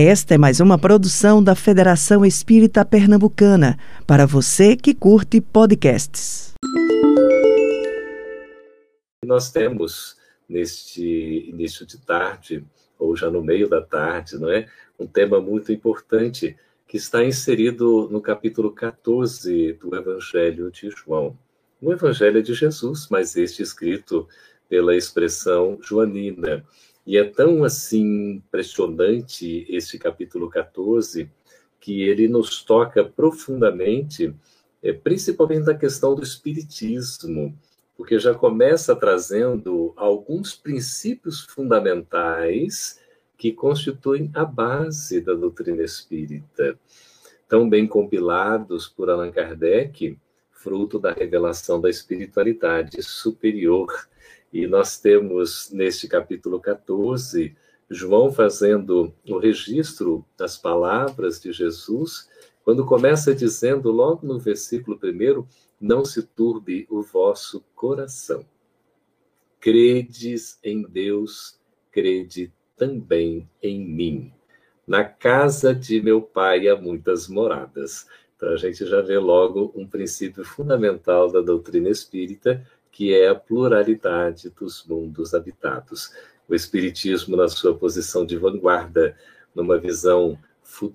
Esta é mais uma produção da Federação Espírita Pernambucana, para você que curte podcasts. Nós temos neste início de tarde, ou já no meio da tarde, não é? Um tema muito importante que está inserido no capítulo 14 do Evangelho de João. O Evangelho é de Jesus, mas este escrito pela expressão joanina. E é tão assim impressionante este capítulo 14 que ele nos toca profundamente, é, principalmente na questão do espiritismo, porque já começa trazendo alguns princípios fundamentais que constituem a base da doutrina espírita, tão bem compilados por Allan Kardec, fruto da revelação da espiritualidade superior e nós temos neste capítulo 14 João fazendo o registro das palavras de Jesus, quando começa dizendo, logo no versículo primeiro, não se turbe o vosso coração. Credes em Deus, crede também em mim. Na casa de meu pai há muitas moradas. Então a gente já vê logo um princípio fundamental da doutrina espírita, que é a pluralidade dos mundos habitados. O Espiritismo, na sua posição de vanguarda, numa visão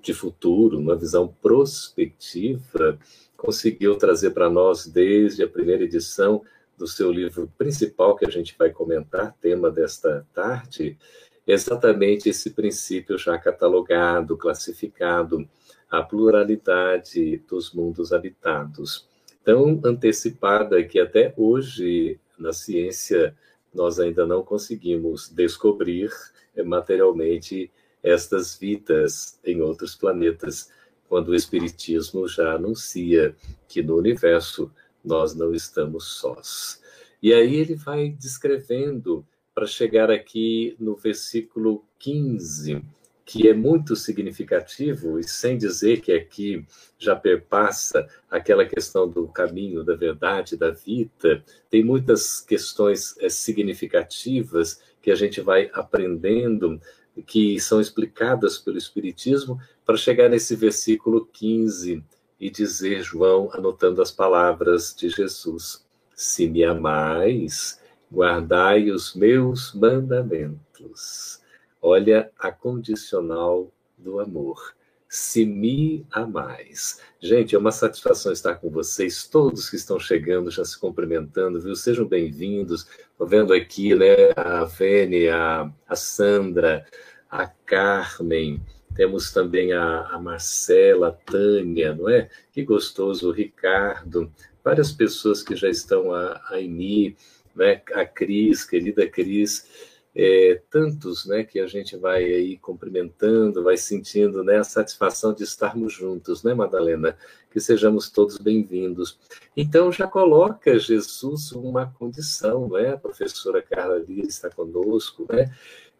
de futuro, uma visão prospectiva, conseguiu trazer para nós, desde a primeira edição do seu livro principal, que a gente vai comentar, tema desta tarde, exatamente esse princípio já catalogado, classificado, a pluralidade dos mundos habitados tão antecipada que até hoje na ciência nós ainda não conseguimos descobrir eh, materialmente estas vidas em outros planetas, quando o Espiritismo já anuncia que no universo nós não estamos sós. E aí ele vai descrevendo para chegar aqui no versículo 15 que é muito significativo, e sem dizer que aqui já perpassa aquela questão do caminho, da verdade, da vida, tem muitas questões é, significativas que a gente vai aprendendo, que são explicadas pelo Espiritismo, para chegar nesse versículo 15 e dizer, João, anotando as palavras de Jesus: Se me amais, guardai os meus mandamentos. Olha a condicional do amor. Se me amais. Gente, é uma satisfação estar com vocês, todos que estão chegando, já se cumprimentando, viu? Sejam bem-vindos. Estou vendo aqui né, a Vênia, a, a Sandra, a Carmen, temos também a, a, Marcela, a Tânia, não é? Que gostoso, o Ricardo, várias pessoas que já estão, a, a né? a Cris, querida Cris é, tantos né, que a gente vai aí cumprimentando, vai sentindo né, a satisfação de estarmos juntos, né, Madalena? Que sejamos todos bem-vindos. Então, já coloca Jesus uma condição, né? A professora Carla Lira está conosco, né?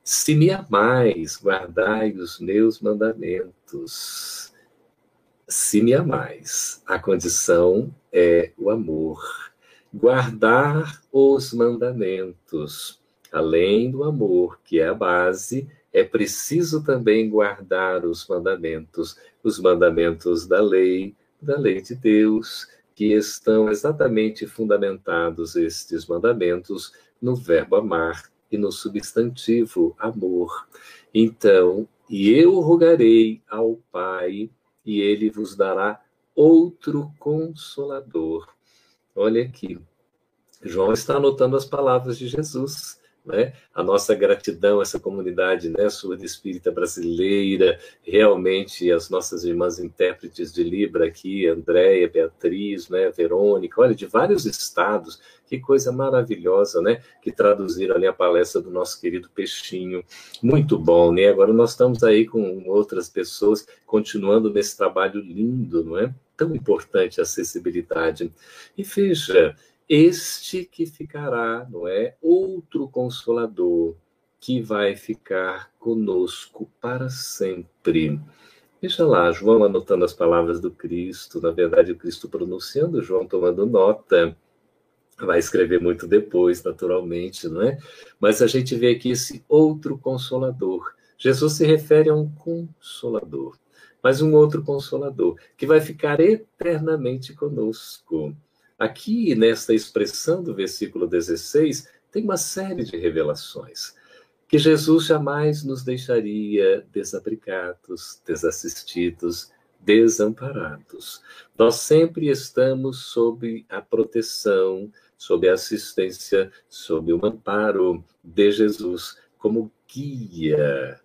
Se me amais, guardai os meus mandamentos. Se me amais, a condição é o amor. Guardar os mandamentos Além do amor, que é a base, é preciso também guardar os mandamentos, os mandamentos da lei, da lei de Deus, que estão exatamente fundamentados estes mandamentos no verbo amar e no substantivo amor. Então, e eu rogarei ao Pai, e ele vos dará outro consolador. Olha aqui. João está anotando as palavras de Jesus né? A nossa gratidão a essa comunidade, né, surda espírita brasileira, realmente as nossas irmãs intérpretes de Libra aqui, Andréia, Beatriz, né, Verônica, olha, de vários estados, que coisa maravilhosa, né, que traduziram ali a palestra do nosso querido Peixinho, muito bom, né? Agora nós estamos aí com outras pessoas continuando nesse trabalho lindo, não é? Tão importante a acessibilidade. E veja, este que ficará, não é? Outro consolador que vai ficar conosco para sempre. Veja lá, João anotando as palavras do Cristo, na verdade, o Cristo pronunciando, João tomando nota. Vai escrever muito depois, naturalmente, não é? Mas a gente vê aqui esse outro consolador Jesus se refere a um consolador, mas um outro consolador, que vai ficar eternamente conosco. Aqui, nesta expressão do versículo 16, tem uma série de revelações. Que Jesus jamais nos deixaria desabrigados, desassistidos, desamparados. Nós sempre estamos sob a proteção, sob a assistência, sob o amparo de Jesus como guia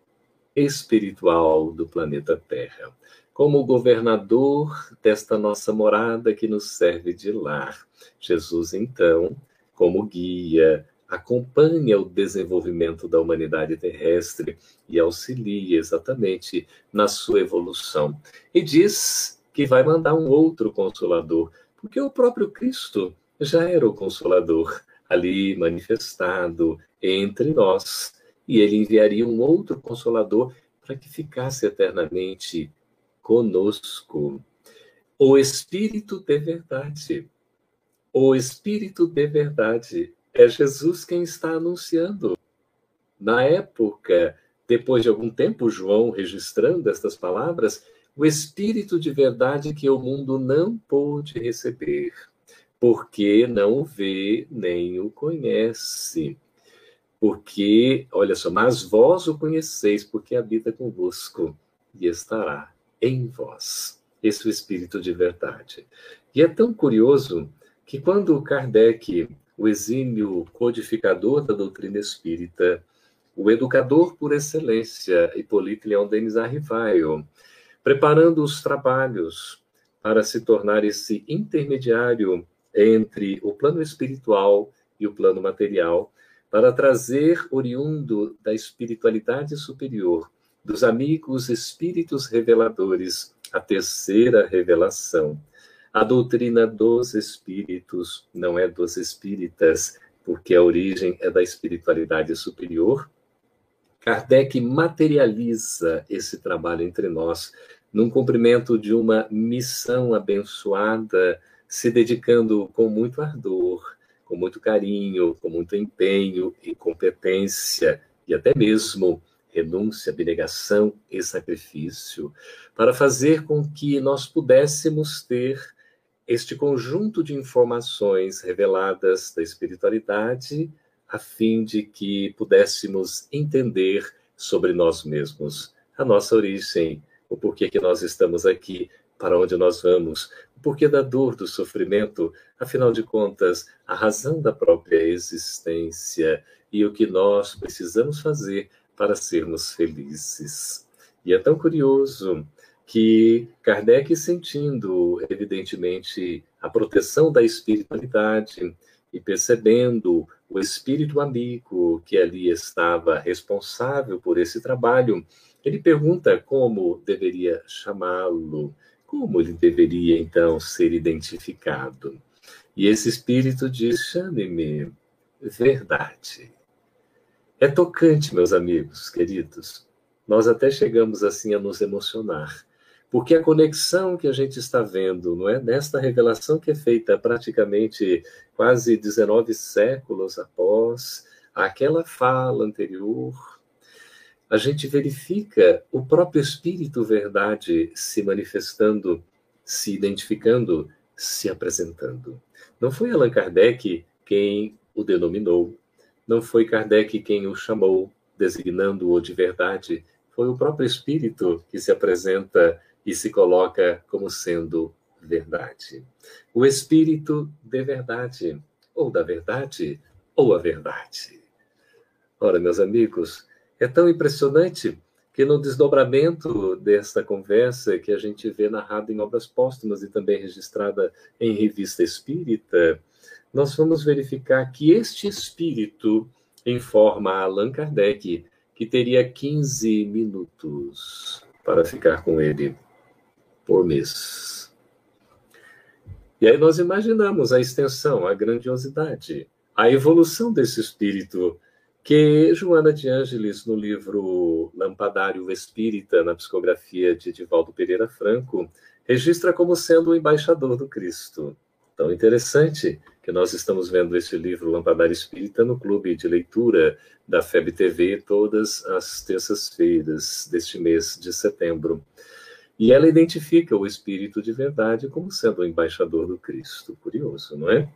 espiritual do planeta Terra, como governador desta nossa morada que nos serve de lar. Jesus, então, como guia, acompanha o desenvolvimento da humanidade terrestre e auxilia exatamente na sua evolução. E diz que vai mandar um outro consolador, porque o próprio Cristo já era o consolador ali manifestado entre nós, e ele enviaria um outro consolador para que ficasse eternamente conosco. O Espírito de verdade. O Espírito de verdade é Jesus quem está anunciando. Na época, depois de algum tempo, João registrando estas palavras, o Espírito de verdade que o mundo não pôde receber, porque não o vê nem o conhece. Porque, olha só, mas vós o conheceis, porque habita convosco e estará em vós. Esse é o Espírito de verdade. E é tão curioso que quando Kardec o exímio codificador da doutrina espírita, o educador por excelência, Hippolyte Leon Denis Arrivaio, preparando os trabalhos para se tornar esse intermediário entre o plano espiritual e o plano material, para trazer, oriundo da espiritualidade superior, dos amigos espíritos reveladores, a terceira revelação, a doutrina dos espíritos não é dos espíritas, porque a origem é da espiritualidade superior. Kardec materializa esse trabalho entre nós num cumprimento de uma missão abençoada, se dedicando com muito ardor, com muito carinho, com muito empenho e competência, e até mesmo renúncia, abnegação e sacrifício, para fazer com que nós pudéssemos ter este conjunto de informações reveladas da espiritualidade, a fim de que pudéssemos entender sobre nós mesmos, a nossa origem, o porquê que nós estamos aqui, para onde nós vamos, o porquê da dor, do sofrimento, afinal de contas, a razão da própria existência e o que nós precisamos fazer para sermos felizes. E é tão curioso que Kardec, sentindo, evidentemente, a proteção da espiritualidade e percebendo o espírito amigo que ali estava responsável por esse trabalho, ele pergunta como deveria chamá-lo, como ele deveria então ser identificado. E esse espírito diz: chame-me verdade. É tocante, meus amigos queridos. Nós até chegamos assim a nos emocionar porque a conexão que a gente está vendo, não é, nesta revelação que é feita praticamente quase 19 séculos após aquela fala anterior, a gente verifica o próprio espírito verdade se manifestando, se identificando, se apresentando. Não foi Allan Kardec quem o denominou, não foi Kardec quem o chamou, designando-o de verdade, foi o próprio espírito que se apresenta e se coloca como sendo verdade. O espírito de verdade, ou da verdade, ou a verdade. Ora, meus amigos, é tão impressionante que no desdobramento desta conversa que a gente vê narrada em obras póstumas e também registrada em revista espírita, nós vamos verificar que este espírito informa Allan Kardec que teria 15 minutos para ficar com ele por mês. E aí nós imaginamos a extensão, a grandiosidade, a evolução desse espírito que Joana de Ângeles, no livro Lampadário Espírita, na psicografia de Divaldo Pereira Franco, registra como sendo o embaixador do Cristo. Tão interessante que nós estamos vendo este livro Lampadar Espírita no clube de leitura da FEB TV todas as terças-feiras deste mês de setembro. E ela identifica o Espírito de verdade como sendo o embaixador do Cristo. Curioso, não é?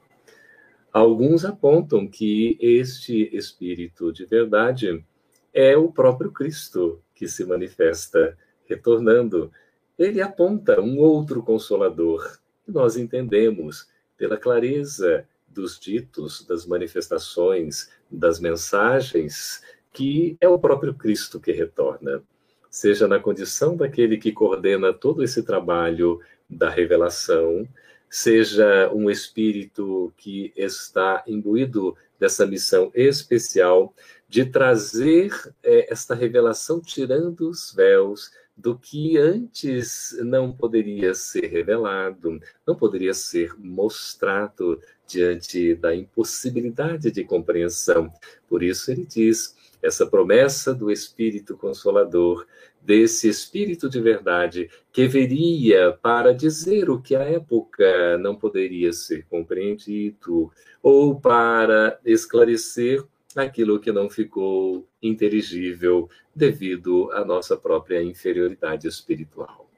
Alguns apontam que este Espírito de verdade é o próprio Cristo que se manifesta retornando. Ele aponta um outro consolador, que nós entendemos pela clareza dos ditos, das manifestações, das mensagens, que é o próprio Cristo que retorna. Seja na condição daquele que coordena todo esse trabalho da revelação, seja um espírito que está imbuído dessa missão especial de trazer é, esta revelação tirando os véus do que antes não poderia ser revelado, não poderia ser mostrado diante da impossibilidade de compreensão. Por isso ele diz: essa promessa do Espírito Consolador, desse Espírito de verdade, que viria para dizer o que à época não poderia ser compreendido, ou para esclarecer aquilo que não ficou inteligível devido à nossa própria inferioridade espiritual.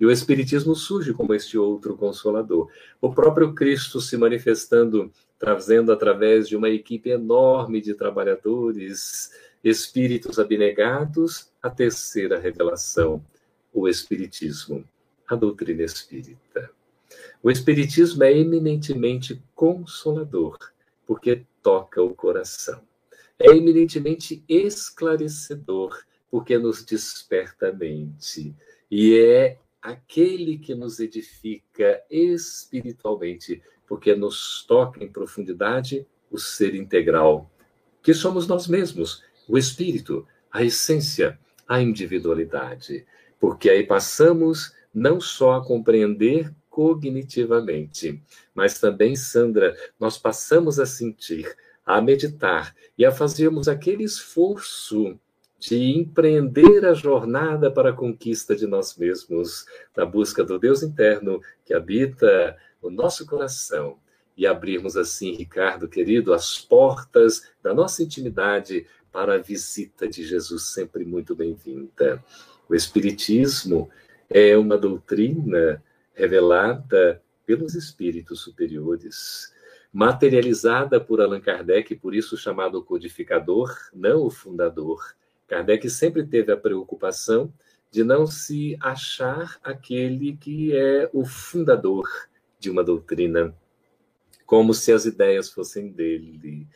E o Espiritismo surge como este outro consolador. O próprio Cristo se manifestando, trazendo através de uma equipe enorme de trabalhadores, espíritos abnegados, a terceira revelação, o Espiritismo, a doutrina espírita. O Espiritismo é eminentemente consolador, porque toca o coração é eminentemente esclarecedor, porque nos desperta a mente. E é aquele que nos edifica espiritualmente, porque nos toca em profundidade o ser integral, que somos nós mesmos, o espírito, a essência, a individualidade. Porque aí passamos não só a compreender cognitivamente, mas também, Sandra, nós passamos a sentir a meditar e a fazermos aquele esforço de empreender a jornada para a conquista de nós mesmos, na busca do Deus interno que habita o nosso coração. E abrirmos assim, Ricardo querido, as portas da nossa intimidade para a visita de Jesus, sempre muito bem-vinda. O Espiritismo é uma doutrina revelada pelos espíritos superiores materializada por Allan Kardec, por isso chamado codificador, não o fundador. Kardec sempre teve a preocupação de não se achar aquele que é o fundador de uma doutrina, como se as ideias fossem dele.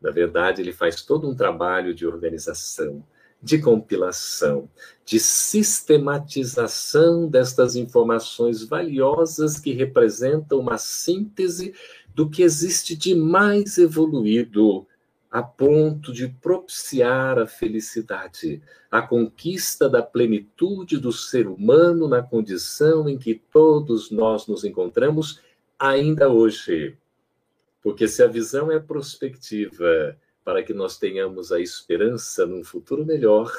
Na verdade, ele faz todo um trabalho de organização, de compilação, de sistematização destas informações valiosas que representam uma síntese do que existe de mais evoluído a ponto de propiciar a felicidade, a conquista da plenitude do ser humano na condição em que todos nós nos encontramos ainda hoje. Porque se a visão é prospectiva para que nós tenhamos a esperança num futuro melhor,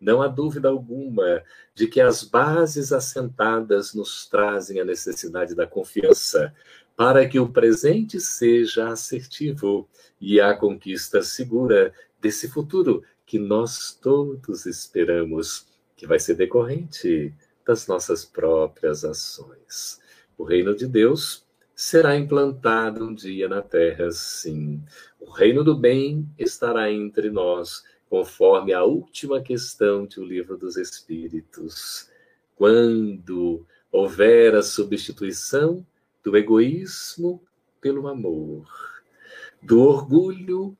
não há dúvida alguma de que as bases assentadas nos trazem a necessidade da confiança, para que o presente seja assertivo e a conquista segura desse futuro que nós todos esperamos, que vai ser decorrente das nossas próprias ações. O reino de Deus será implantado um dia na terra, sim. O reino do bem estará entre nós, conforme a última questão do livro dos Espíritos. Quando houver a substituição do egoísmo pelo amor, do orgulho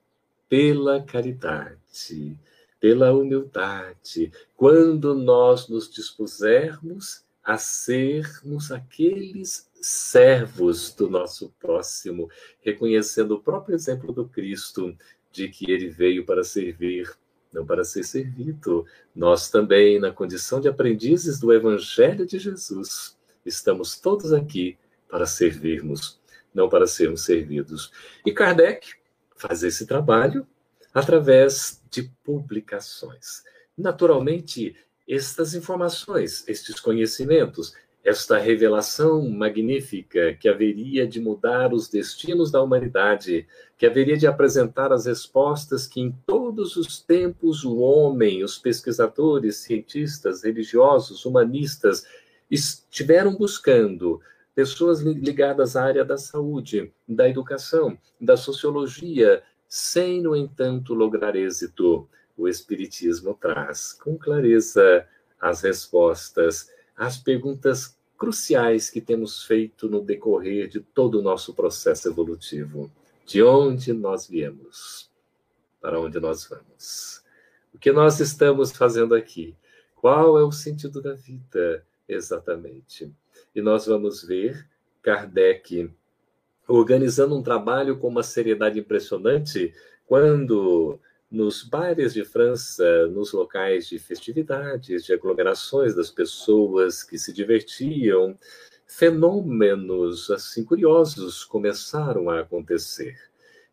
pela caridade, pela humildade, quando nós nos dispusermos a sermos aqueles servos do nosso próximo, reconhecendo o próprio exemplo do Cristo, de que ele veio para servir, não para ser servido. Nós também, na condição de aprendizes do Evangelho de Jesus, estamos todos aqui para servirmos, não para sermos servidos. E Kardec faz esse trabalho através de publicações. Naturalmente, estas informações, estes conhecimentos, esta revelação magnífica que haveria de mudar os destinos da humanidade, que haveria de apresentar as respostas que em todos os tempos o homem, os pesquisadores, cientistas, religiosos, humanistas estiveram buscando, pessoas ligadas à área da saúde, da educação, da sociologia, sem, no entanto, lograr êxito. O Espiritismo traz com clareza as respostas às perguntas cruciais que temos feito no decorrer de todo o nosso processo evolutivo. De onde nós viemos? Para onde nós vamos? O que nós estamos fazendo aqui? Qual é o sentido da vida, exatamente? E nós vamos ver Kardec organizando um trabalho com uma seriedade impressionante quando nos bares de França, nos locais de festividades, de aglomerações das pessoas que se divertiam, fenômenos assim curiosos começaram a acontecer.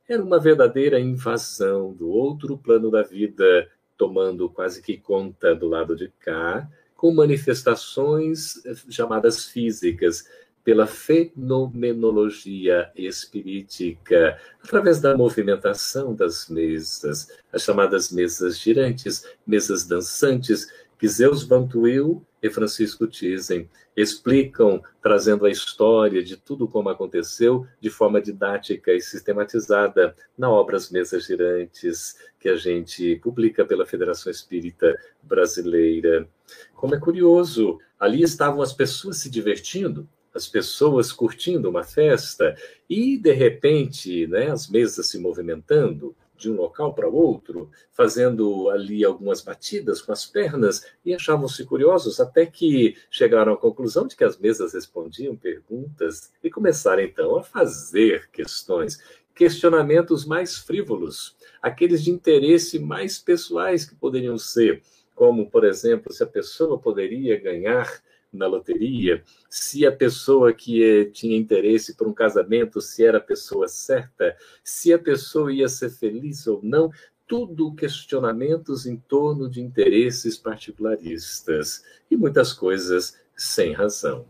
Era uma verdadeira invasão do outro plano da vida, tomando quase que conta do lado de cá, com manifestações eh, chamadas físicas, pela fenomenologia espirítica, através da movimentação das mesas, as chamadas mesas girantes, mesas dançantes, que Zeus Bantuil e Francisco Thyssen explicam, trazendo a história de tudo como aconteceu de forma didática e sistematizada na obra As Mesas Girantes, que a gente publica pela Federação Espírita Brasileira. Como é curioso, ali estavam as pessoas se divertindo, as pessoas curtindo uma festa e, de repente, né, as mesas se movimentando de um local para outro, fazendo ali algumas batidas com as pernas e achavam-se curiosos até que chegaram à conclusão de que as mesas respondiam perguntas e começaram então a fazer questões, questionamentos mais frívolos, aqueles de interesse mais pessoais que poderiam ser, como, por exemplo, se a pessoa poderia ganhar na loteria, se a pessoa que eh, tinha interesse por um casamento, se era a pessoa certa, se a pessoa ia ser feliz ou não, tudo questionamentos em torno de interesses particularistas e muitas coisas sem razão.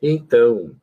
Então,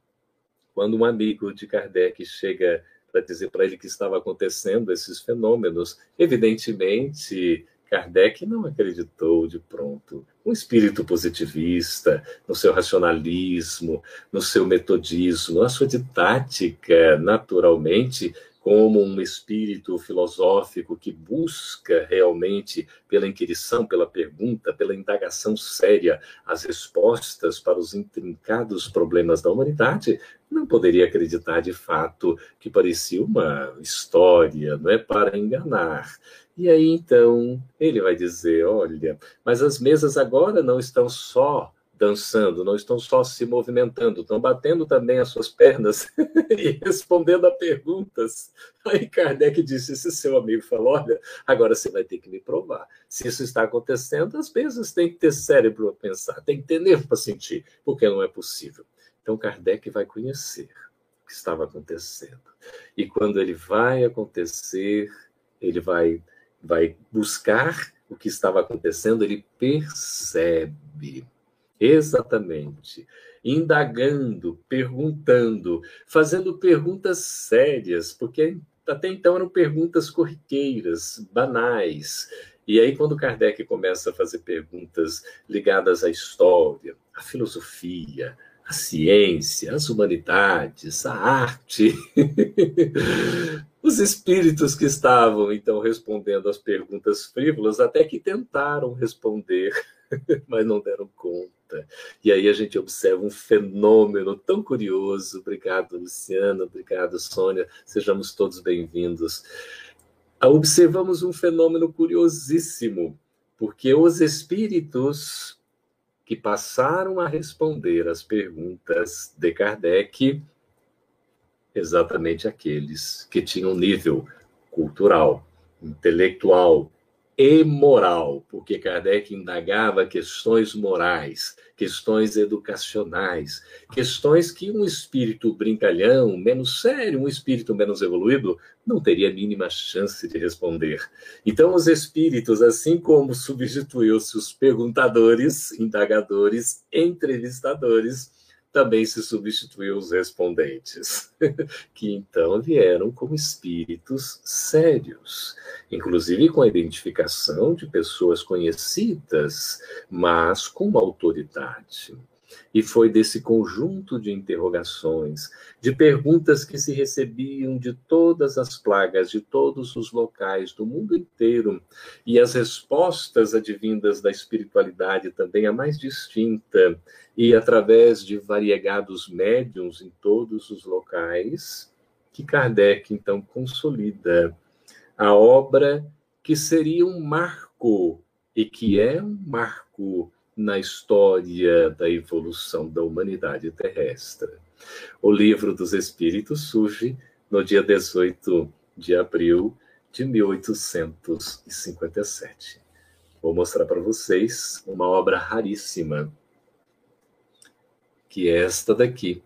quando um amigo de Kardec chega para dizer para ele que estava acontecendo esses fenômenos, evidentemente Kardec não acreditou de pronto. Um espírito positivista, no seu racionalismo, no seu metodismo, na sua didática, naturalmente, como um espírito filosófico que busca realmente, pela inquirição, pela pergunta, pela indagação séria, as respostas para os intrincados problemas da humanidade, não poderia acreditar de fato que parecia uma história, não é para enganar. E aí então ele vai dizer: olha, mas as mesas agora não estão só dançando, não estão só se movimentando, estão batendo também as suas pernas e respondendo a perguntas. Aí Kardec disse: esse seu amigo falou: olha, agora você vai ter que me provar. Se isso está acontecendo, as mesas têm que ter cérebro para pensar, tem que ter nervo para sentir, porque não é possível. Então Kardec vai conhecer o que estava acontecendo. E quando ele vai acontecer, ele vai vai buscar o que estava acontecendo, ele percebe exatamente, indagando, perguntando, fazendo perguntas sérias, porque até então eram perguntas corriqueiras, banais. E aí, quando Kardec começa a fazer perguntas ligadas à história, à filosofia, à ciência, às humanidades, à arte, Os espíritos que estavam, então, respondendo às perguntas frívolas, até que tentaram responder, mas não deram conta. E aí a gente observa um fenômeno tão curioso. Obrigado, Luciana. Obrigado, Sônia. Sejamos todos bem-vindos. Observamos um fenômeno curiosíssimo, porque os espíritos que passaram a responder às perguntas de Kardec exatamente aqueles que tinham nível cultural, intelectual e moral, porque Kardec indagava questões morais, questões educacionais, questões que um espírito brincalhão, menos sério, um espírito menos evoluído, não teria a mínima chance de responder. Então, os espíritos, assim como substituiu-se os perguntadores, indagadores, entrevistadores, também se substituiu os respondentes, que então vieram como espíritos sérios, inclusive com a identificação de pessoas conhecidas, mas com autoridade. E foi desse conjunto de interrogações, de perguntas que se recebiam de todas as plagas, de todos os locais do mundo inteiro, e as respostas advindas da espiritualidade também a mais distinta, e através de variegados médiums em todos os locais, que Kardec então consolida a obra que seria um marco e que é um marco na história da evolução da humanidade terrestre. O Livro dos Espíritos surge no dia 18 de abril de 1857. Vou mostrar para vocês uma obra raríssima, que é esta daqui.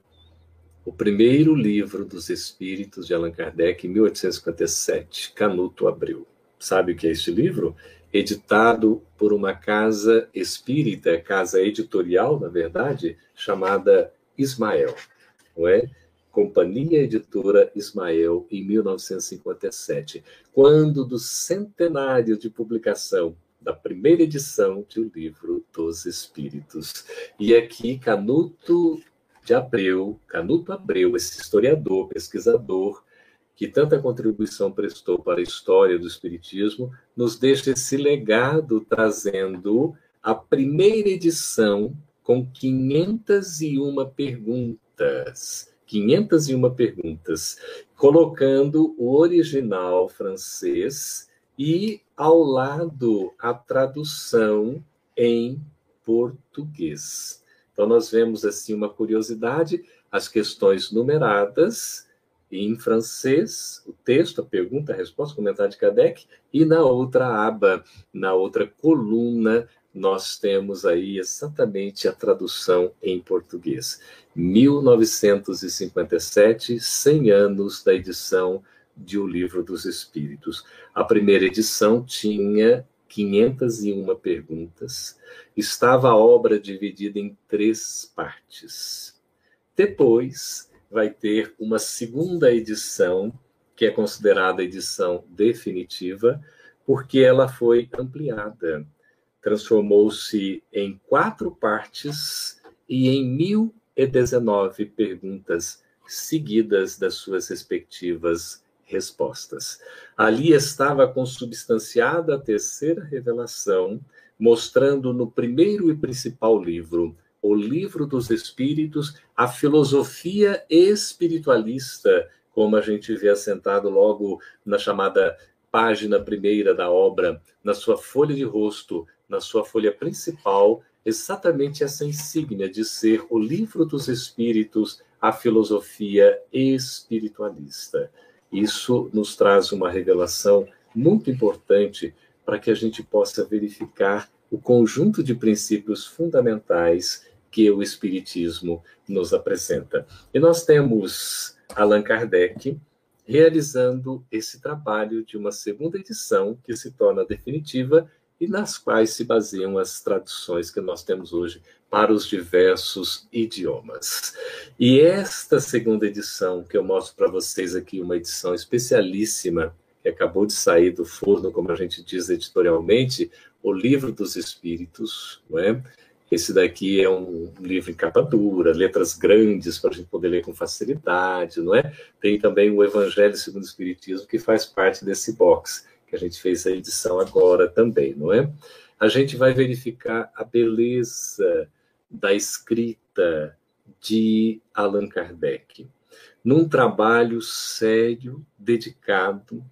O primeiro livro dos Espíritos de Allan Kardec, em 1857, Canuto Abril. Sabe o que é este livro? Editado por uma casa espírita, casa editorial, na verdade, chamada Ismael, não é? Companhia Editora Ismael, em 1957, quando do centenário de publicação da primeira edição de O Livro dos Espíritos. E aqui Canuto de Abreu, Canuto Abreu, esse historiador, pesquisador, que tanta contribuição prestou para a história do Espiritismo, nos deixa esse legado trazendo a primeira edição com 501 perguntas. 501 perguntas, colocando o original francês e ao lado a tradução em português. Então nós vemos assim uma curiosidade, as questões numeradas em francês, o texto, a pergunta, a resposta, o comentário de Kardec, e na outra aba, na outra coluna, nós temos aí exatamente a tradução em português. 1957, 100 anos da edição de O Livro dos Espíritos. A primeira edição tinha 501 perguntas, estava a obra dividida em três partes. Depois, vai ter uma segunda edição, que é considerada a edição definitiva, porque ela foi ampliada. Transformou-se em quatro partes e em 1019 perguntas seguidas das suas respectivas respostas. Ali estava consubstanciada a terceira revelação, mostrando no primeiro e principal livro o livro dos espíritos, a filosofia espiritualista, como a gente vê assentado logo na chamada página primeira da obra, na sua folha de rosto, na sua folha principal, exatamente essa insígnia de ser o livro dos espíritos, a filosofia espiritualista. Isso nos traz uma revelação muito importante para que a gente possa verificar o conjunto de princípios fundamentais que o Espiritismo nos apresenta. E nós temos Allan Kardec realizando esse trabalho de uma segunda edição que se torna definitiva e nas quais se baseiam as traduções que nós temos hoje para os diversos idiomas. E esta segunda edição, que eu mostro para vocês aqui, uma edição especialíssima, que acabou de sair do forno, como a gente diz editorialmente, o Livro dos Espíritos, não é? Esse daqui é um livro em capa dura, letras grandes para a gente poder ler com facilidade, não é? Tem também o Evangelho segundo o Espiritismo, que faz parte desse box, que a gente fez a edição agora também, não é? A gente vai verificar a beleza da escrita de Allan Kardec, num trabalho sério, dedicado,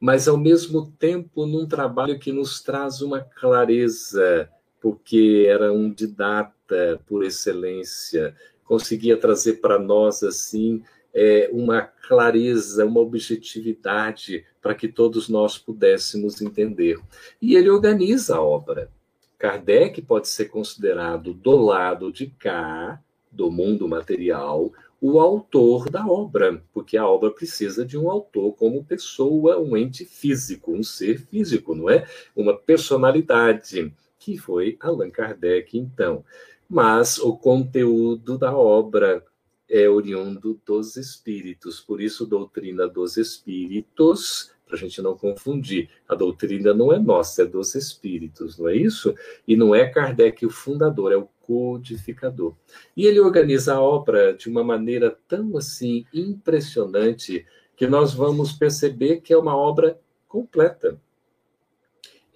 mas ao mesmo tempo num trabalho que nos traz uma clareza porque era um didata por excelência, conseguia trazer para nós assim é, uma clareza, uma objetividade para que todos nós pudéssemos entender. E ele organiza a obra. Kardec pode ser considerado do lado de cá, do mundo material, o autor da obra, porque a obra precisa de um autor como pessoa, um ente físico, um ser físico, não é? Uma personalidade que foi Allan Kardec, então. mas o conteúdo da obra é oriundo dos espíritos, por isso, doutrina dos espíritos para a gente não confundir. A doutrina não é nossa, é dos espíritos, não é isso? E não é Kardec o fundador, é o codificador. E ele organiza a obra de uma maneira tão assim impressionante que nós vamos perceber que é uma obra completa.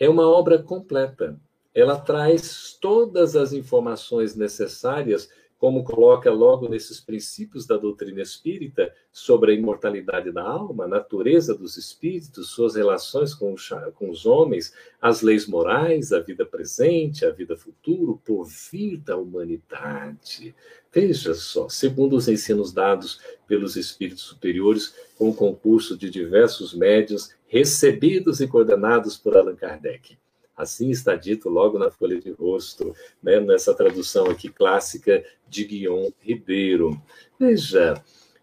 É uma obra completa. Ela traz todas as informações necessárias como coloca logo nesses princípios da doutrina espírita sobre a imortalidade da alma, a natureza dos espíritos, suas relações com, com os homens, as leis morais, a vida presente, a vida futura, o porvir da humanidade. Veja só, segundo os ensinos dados pelos espíritos superiores, com o concurso de diversos médios recebidos e coordenados por Allan Kardec. Assim está dito logo na folha de rosto, né, nessa tradução aqui clássica de Guion Ribeiro. Veja,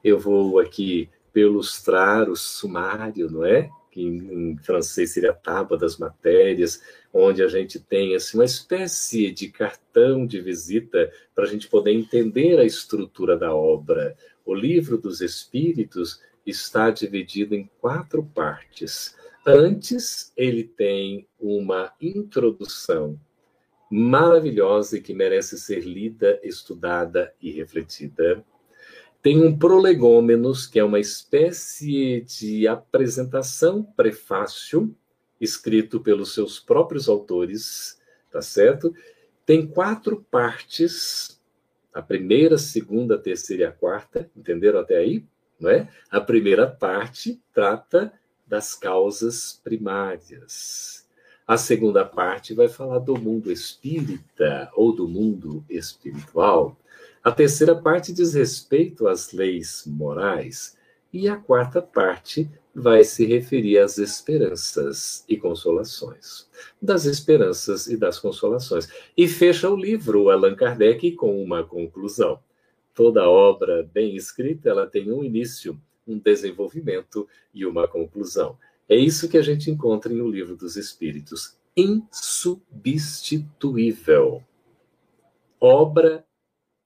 eu vou aqui pelustrar o sumário, não é? Que em, em francês seria a tábua das matérias, onde a gente tem assim, uma espécie de cartão de visita para a gente poder entender a estrutura da obra. O livro dos Espíritos está dividido em quatro partes. Antes, ele tem uma introdução maravilhosa e que merece ser lida, estudada e refletida. Tem um prolegômenos, que é uma espécie de apresentação, prefácio, escrito pelos seus próprios autores, tá certo? Tem quatro partes, a primeira, segunda, terceira e a quarta, entenderam até aí? Não é? A primeira parte trata das causas primárias. A segunda parte vai falar do mundo espírita ou do mundo espiritual. A terceira parte diz respeito às leis morais. E a quarta parte vai se referir às esperanças e consolações. Das esperanças e das consolações. E fecha o livro Allan Kardec com uma conclusão. Toda obra bem escrita, ela tem um início um desenvolvimento e uma conclusão. É isso que a gente encontra em O Livro dos Espíritos. Insubstituível. Obra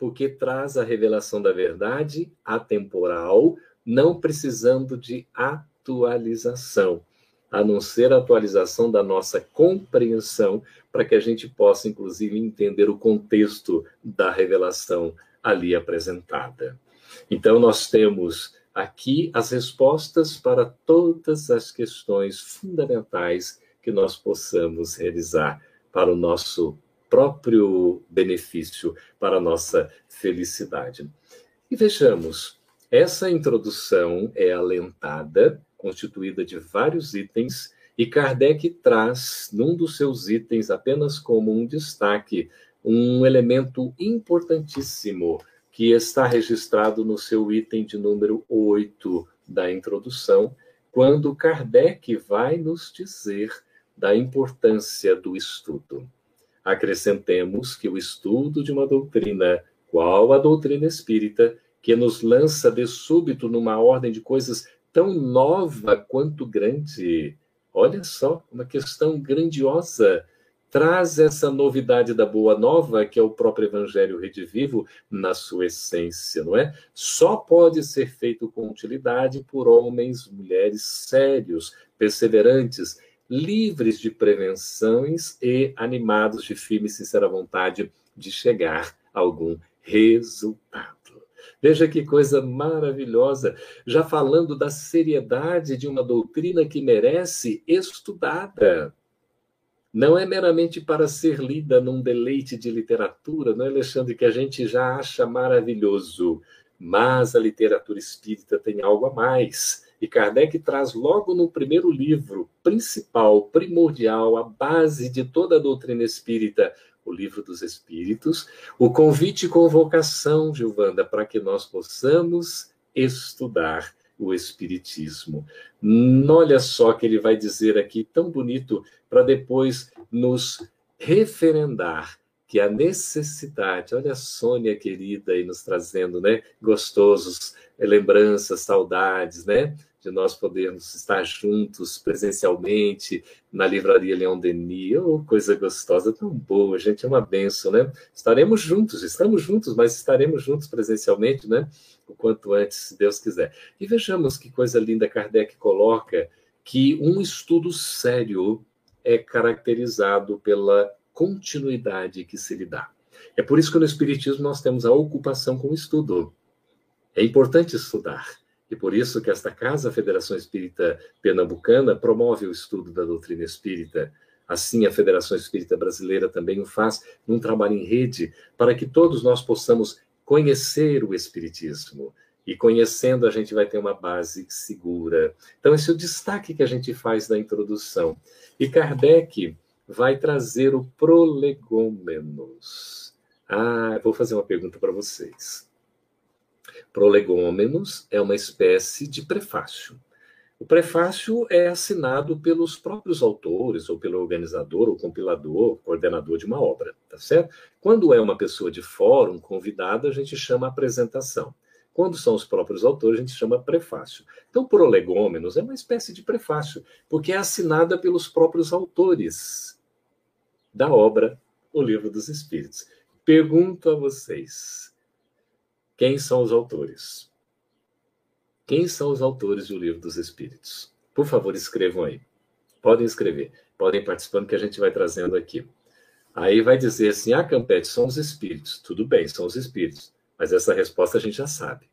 porque traz a revelação da verdade atemporal, não precisando de atualização, a não ser a atualização da nossa compreensão, para que a gente possa, inclusive, entender o contexto da revelação ali apresentada. Então, nós temos aqui as respostas para todas as questões fundamentais que nós possamos realizar para o nosso próprio benefício, para a nossa felicidade. E vejamos, essa introdução é alentada, constituída de vários itens, e Kardec traz, num dos seus itens, apenas como um destaque, um elemento importantíssimo que está registrado no seu item de número 8 da introdução, quando Kardec vai nos dizer da importância do estudo. Acrescentemos que o estudo de uma doutrina, qual a doutrina espírita, que nos lança de súbito numa ordem de coisas tão nova quanto grande, olha só, uma questão grandiosa traz essa novidade da boa nova, que é o próprio evangelho redivivo na sua essência, não é? Só pode ser feito com utilidade por homens, mulheres sérios, perseverantes, livres de prevenções e animados de firme e sincera vontade de chegar a algum resultado. Veja que coisa maravilhosa, já falando da seriedade de uma doutrina que merece estudada não é meramente para ser lida num deleite de literatura, não é, Alexandre, que a gente já acha maravilhoso, mas a literatura espírita tem algo a mais. E Kardec traz logo no primeiro livro, principal, primordial, a base de toda a doutrina espírita, o Livro dos Espíritos, o convite e convocação, Gilvanda, para que nós possamos estudar o Espiritismo. Olha só que ele vai dizer aqui, tão bonito, para depois nos referendar que a necessidade, olha a Sônia querida aí nos trazendo, né, gostosos, lembranças, saudades, né, de nós podermos estar juntos presencialmente na livraria Leão Denis. Oh, coisa gostosa, tão boa, gente, é uma benção, né? Estaremos juntos, estamos juntos, mas estaremos juntos presencialmente, né? O quanto antes, se Deus quiser. E vejamos que coisa linda Kardec coloca que um estudo sério é caracterizado pela continuidade que se lhe dá. É por isso que no Espiritismo nós temos a ocupação com o estudo. É importante estudar. E por isso que esta casa, a Federação Espírita Pernambucana, promove o estudo da doutrina espírita. Assim, a Federação Espírita Brasileira também o faz num trabalho em rede, para que todos nós possamos conhecer o Espiritismo. E conhecendo, a gente vai ter uma base segura. Então, esse é o destaque que a gente faz da introdução. E Kardec vai trazer o prolegômenos. Ah, vou fazer uma pergunta para vocês. Prolegômenos é uma espécie de prefácio. O prefácio é assinado pelos próprios autores, ou pelo organizador, ou compilador, coordenador de uma obra, tá certo? Quando é uma pessoa de fora, um convidado, a gente chama apresentação. Quando são os próprios autores, a gente chama prefácio. Então, prolegômenos é uma espécie de prefácio, porque é assinada pelos próprios autores da obra O Livro dos Espíritos. Pergunto a vocês: quem são os autores? Quem são os autores do Livro dos Espíritos? Por favor, escrevam aí. Podem escrever, podem participando que a gente vai trazendo aqui. Aí vai dizer assim: ah, Campete, são os espíritos. Tudo bem, são os espíritos. Mas essa resposta a gente já sabe.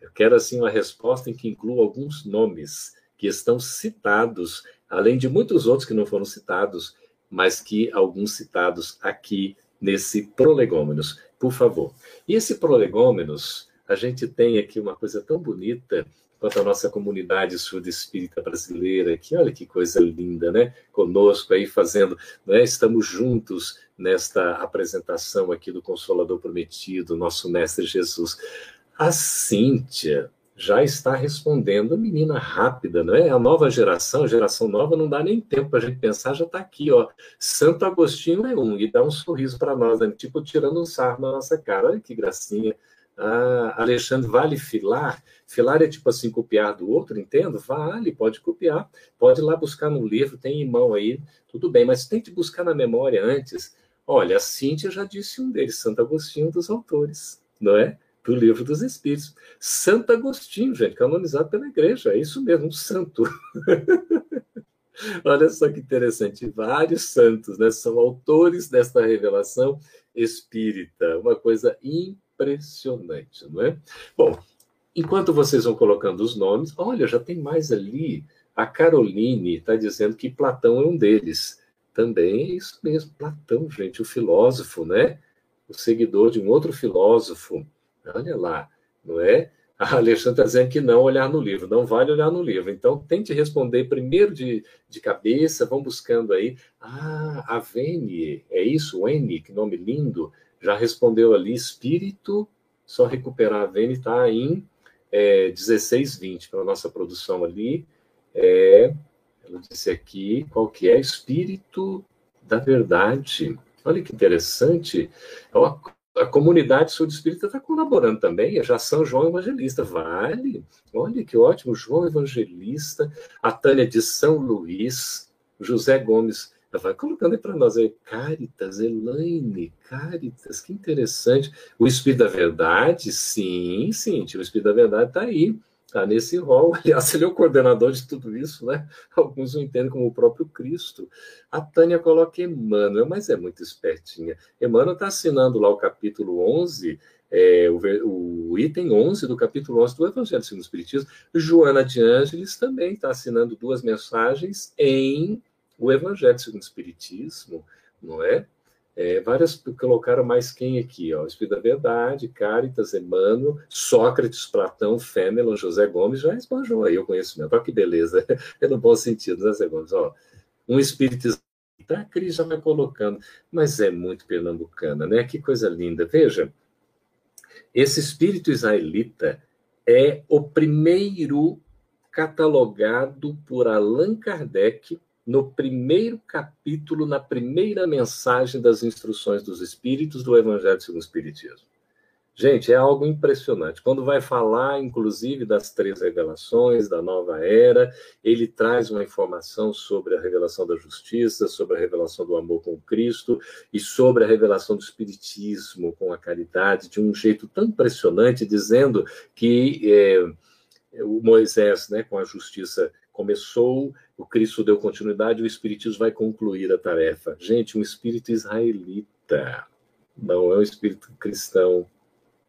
Eu quero, assim, uma resposta em que inclua alguns nomes que estão citados, além de muitos outros que não foram citados, mas que alguns citados aqui nesse prolegômenos por favor. E esse prolegômenos, a gente tem aqui uma coisa tão bonita quanto a nossa comunidade surda espírita brasileira, que olha que coisa linda, né? Conosco aí fazendo, né? estamos juntos nesta apresentação aqui do Consolador Prometido, nosso Mestre Jesus. A Cíntia, já está respondendo, menina rápida, não é? A nova geração, geração nova, não dá nem tempo para a gente pensar, já está aqui, ó. Santo Agostinho é um, e dá um sorriso para nós, né? tipo tirando um sarro na nossa cara. Olha que gracinha. Ah, Alexandre, vale filar? Filar é tipo assim, copiar do outro, entendo? Vale, pode copiar. Pode ir lá buscar no livro, tem em mão aí, tudo bem, mas tem que buscar na memória antes. Olha, a Cíntia já disse um deles, Santo Agostinho dos autores, não é? Do Livro dos Espíritos. Santo Agostinho, gente, canonizado pela igreja, é isso mesmo, um santo. Olha só que interessante, vários santos né, são autores desta revelação espírita, uma coisa impressionante, não é? Bom, enquanto vocês vão colocando os nomes, olha, já tem mais ali. A Caroline está dizendo que Platão é um deles. Também é isso mesmo, Platão, gente, o filósofo, né? O seguidor de um outro filósofo, Olha lá, não é? A Alexandre está dizendo que não olhar no livro, não vale olhar no livro. Então, tente responder primeiro de, de cabeça, vão buscando aí. Ah, a Vene, é isso, o N, que nome lindo, já respondeu ali, espírito, só recuperar a Vene, está em é, 1620, para a nossa produção ali. É, ela disse aqui, qual que é? Espírito da verdade. Olha que interessante. A comunidade sul espírita está colaborando também, já São João Evangelista, vale, olha que ótimo, João Evangelista, a Tânia de São Luís, José Gomes, vai colocando aí para nós aí, Caritas, Elaine, Caritas, que interessante, o Espírito da Verdade, sim, sim, o Espírito da Verdade está aí, está nesse rol. Aliás, ele é o coordenador de tudo isso, né? Alguns o entendem como o próprio Cristo. A Tânia coloca Emmanuel, mas é muito espertinha. Emmanuel está assinando lá o capítulo 11, é, o, o, item 11 do capítulo 11 do Evangelho segundo o Espiritismo. Joana de Ângeles também está assinando duas mensagens em o Evangelho segundo o Espiritismo, não é? É, várias colocaram mais quem aqui, ó, Espírito da Verdade, Cáritas, Emmanuel, Sócrates, Platão, Fênelon, José Gomes, já esbanjou aí o conhecimento. Olha que beleza, é no bom sentido, né, José Gomes? Ó, um espírito tá, a Cris já vai colocando, mas é muito pernambucana, né? Que coisa linda. Veja, esse espírito israelita é o primeiro catalogado por Allan Kardec no primeiro capítulo, na primeira mensagem das instruções dos Espíritos do Evangelho segundo o Espiritismo. Gente, é algo impressionante. Quando vai falar, inclusive, das três revelações da nova era, ele traz uma informação sobre a revelação da justiça, sobre a revelação do amor com Cristo e sobre a revelação do espiritismo com a caridade, de um jeito tão impressionante, dizendo que é, o Moisés, né, com a justiça, começou, o Cristo deu continuidade, o espiritismo vai concluir a tarefa. Gente, um espírito israelita, não é um espírito cristão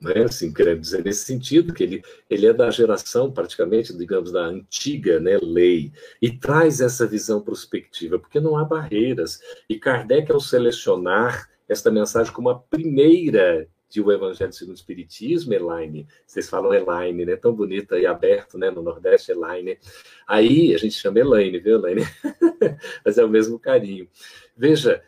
né? Assim, querendo dizer nesse sentido que ele, ele é da geração praticamente, digamos, da antiga né, lei e traz essa visão prospectiva, porque não há barreiras. E Kardec, ao selecionar esta mensagem como a primeira de o Evangelho segundo o Espiritismo, Elaine, vocês falam Elaine, né? Tão bonita e aberto, né? No Nordeste, Elaine. Aí a gente chama Elaine, viu, Elaine? Mas é o mesmo carinho. Veja,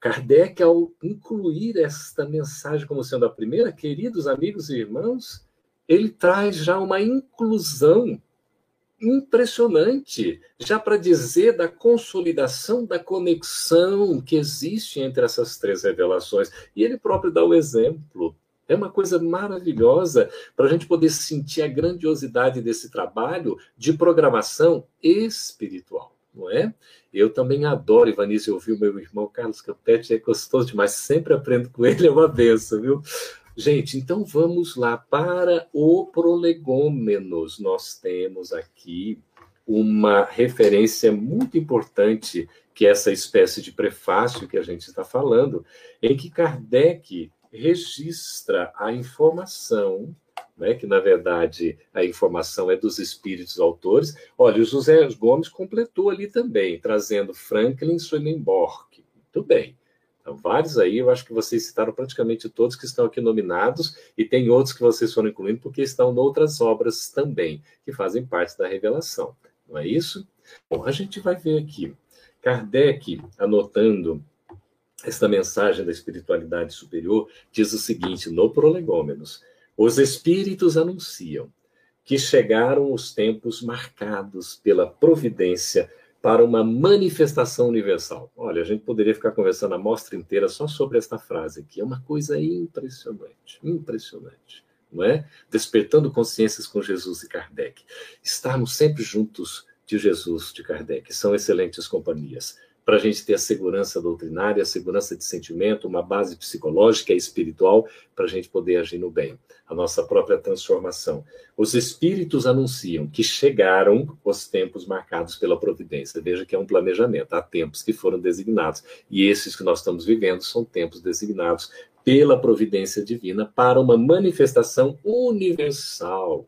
Kardec, ao incluir esta mensagem como sendo a primeira, queridos amigos e irmãos, ele traz já uma inclusão impressionante, já para dizer da consolidação da conexão que existe entre essas três revelações. E ele próprio dá o exemplo. É uma coisa maravilhosa para a gente poder sentir a grandiosidade desse trabalho de programação espiritual não é? Eu também adoro, Ivanice, ouvir o meu irmão Carlos Campetti, é gostoso demais, sempre aprendo com ele, é uma benção, viu? Gente, então vamos lá para o prolegômenos. Nós temos aqui uma referência muito importante, que é essa espécie de prefácio que a gente está falando, em que Kardec registra a informação né, que na verdade a informação é dos espíritos autores. Olha, o José Gomes completou ali também, trazendo Franklin Swedenborg. Muito bem. Então, vários aí, eu acho que vocês citaram praticamente todos que estão aqui nominados, e tem outros que vocês foram incluindo porque estão em outras obras também, que fazem parte da revelação. Não é isso? Bom, a gente vai ver aqui. Kardec, anotando esta mensagem da espiritualidade superior, diz o seguinte no Prolegômenos: os espíritos anunciam que chegaram os tempos marcados pela providência para uma manifestação universal. Olha, a gente poderia ficar conversando a mostra inteira só sobre esta frase aqui. É uma coisa impressionante, impressionante, não é? Despertando consciências com Jesus e Kardec. Estarmos sempre juntos de Jesus, de Kardec, são excelentes companhias para a gente ter a segurança doutrinária, a segurança de sentimento, uma base psicológica e espiritual para a gente poder agir no bem, a nossa própria transformação. Os espíritos anunciam que chegaram os tempos marcados pela providência. Veja que é um planejamento, há tempos que foram designados, e esses que nós estamos vivendo são tempos designados pela providência divina para uma manifestação universal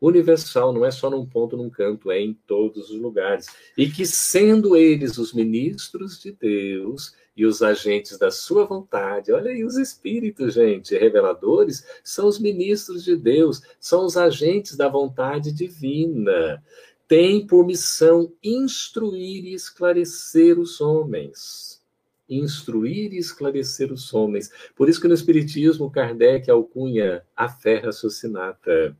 universal, não é só num ponto, num canto, é em todos os lugares. E que, sendo eles os ministros de Deus e os agentes da sua vontade, olha aí os espíritos, gente, reveladores, são os ministros de Deus, são os agentes da vontade divina. Tem por missão instruir e esclarecer os homens instruir e esclarecer os homens. Por isso que no Espiritismo, Kardec alcunha a fé raciocinata.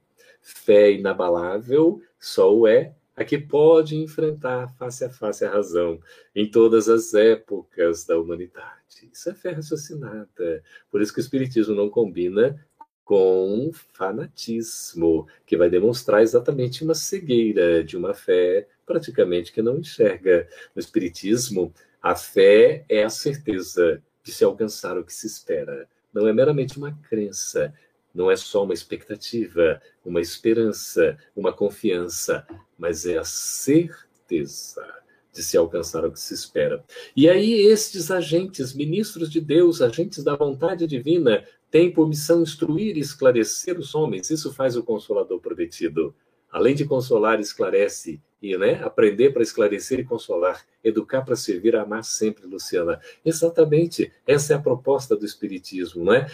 Fé inabalável só o é a que pode enfrentar face a face a razão em todas as épocas da humanidade. Isso é fé raciocinada. Por isso que o Espiritismo não combina com fanatismo, que vai demonstrar exatamente uma cegueira de uma fé praticamente que não enxerga. No Espiritismo, a fé é a certeza de se alcançar o que se espera. Não é meramente uma crença, não é só uma expectativa, uma esperança, uma confiança, mas é a certeza de se alcançar o que se espera. E aí, estes agentes, ministros de Deus, agentes da vontade divina, têm por missão instruir e esclarecer os homens. Isso faz o Consolador prometido. Além de consolar, esclarece e né, aprender para esclarecer e consolar, educar para servir, amar sempre, Luciana. Exatamente, essa é a proposta do Espiritismo, não é?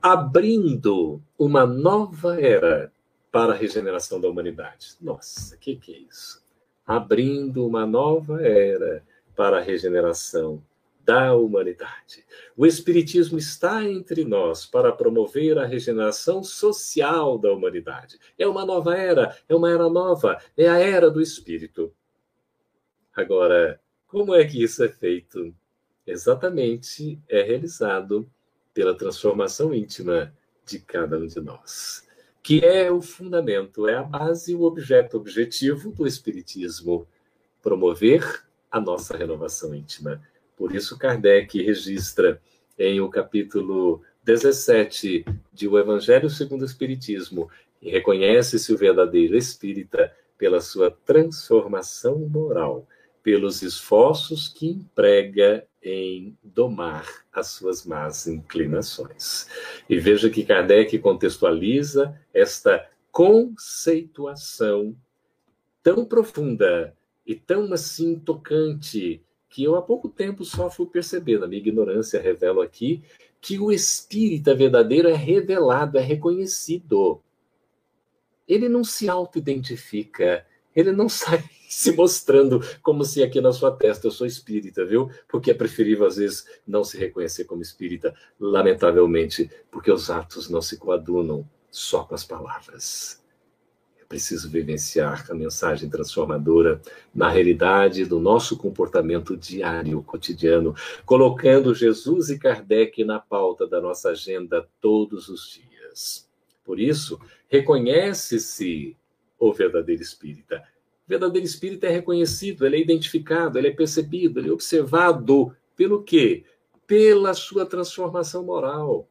Abrindo uma nova era para a regeneração da humanidade. Nossa, o que, que é isso? Abrindo uma nova era para a regeneração da humanidade. O Espiritismo está entre nós para promover a regeneração social da humanidade. É uma nova era, é uma era nova, é a era do Espírito. Agora, como é que isso é feito? Exatamente é realizado pela transformação íntima de cada um de nós, que é o fundamento, é a base, o objeto objetivo do Espiritismo, promover a nossa renovação íntima. Por isso, Kardec registra em o capítulo 17 de O Evangelho segundo o Espiritismo e reconhece-se o verdadeiro espírita pela sua transformação moral, pelos esforços que emprega em domar as suas más inclinações. E veja que Kardec contextualiza esta conceituação tão profunda e tão assim tocante que eu há pouco tempo só fui perceber, na minha ignorância revelo aqui, que o espírita verdadeiro é revelado, é reconhecido. Ele não se auto-identifica, ele não sai se mostrando como se aqui na sua testa eu sou espírita, viu? Porque é preferível às vezes não se reconhecer como espírita, lamentavelmente, porque os atos não se coadunam só com as palavras. É preciso vivenciar a mensagem transformadora na realidade do nosso comportamento diário, cotidiano, colocando Jesus e Kardec na pauta da nossa agenda todos os dias. Por isso, reconhece-se o verdadeiro espírita. O verdadeiro espírita é reconhecido, ele é identificado, ele é percebido, ele é observado pelo quê? Pela sua transformação moral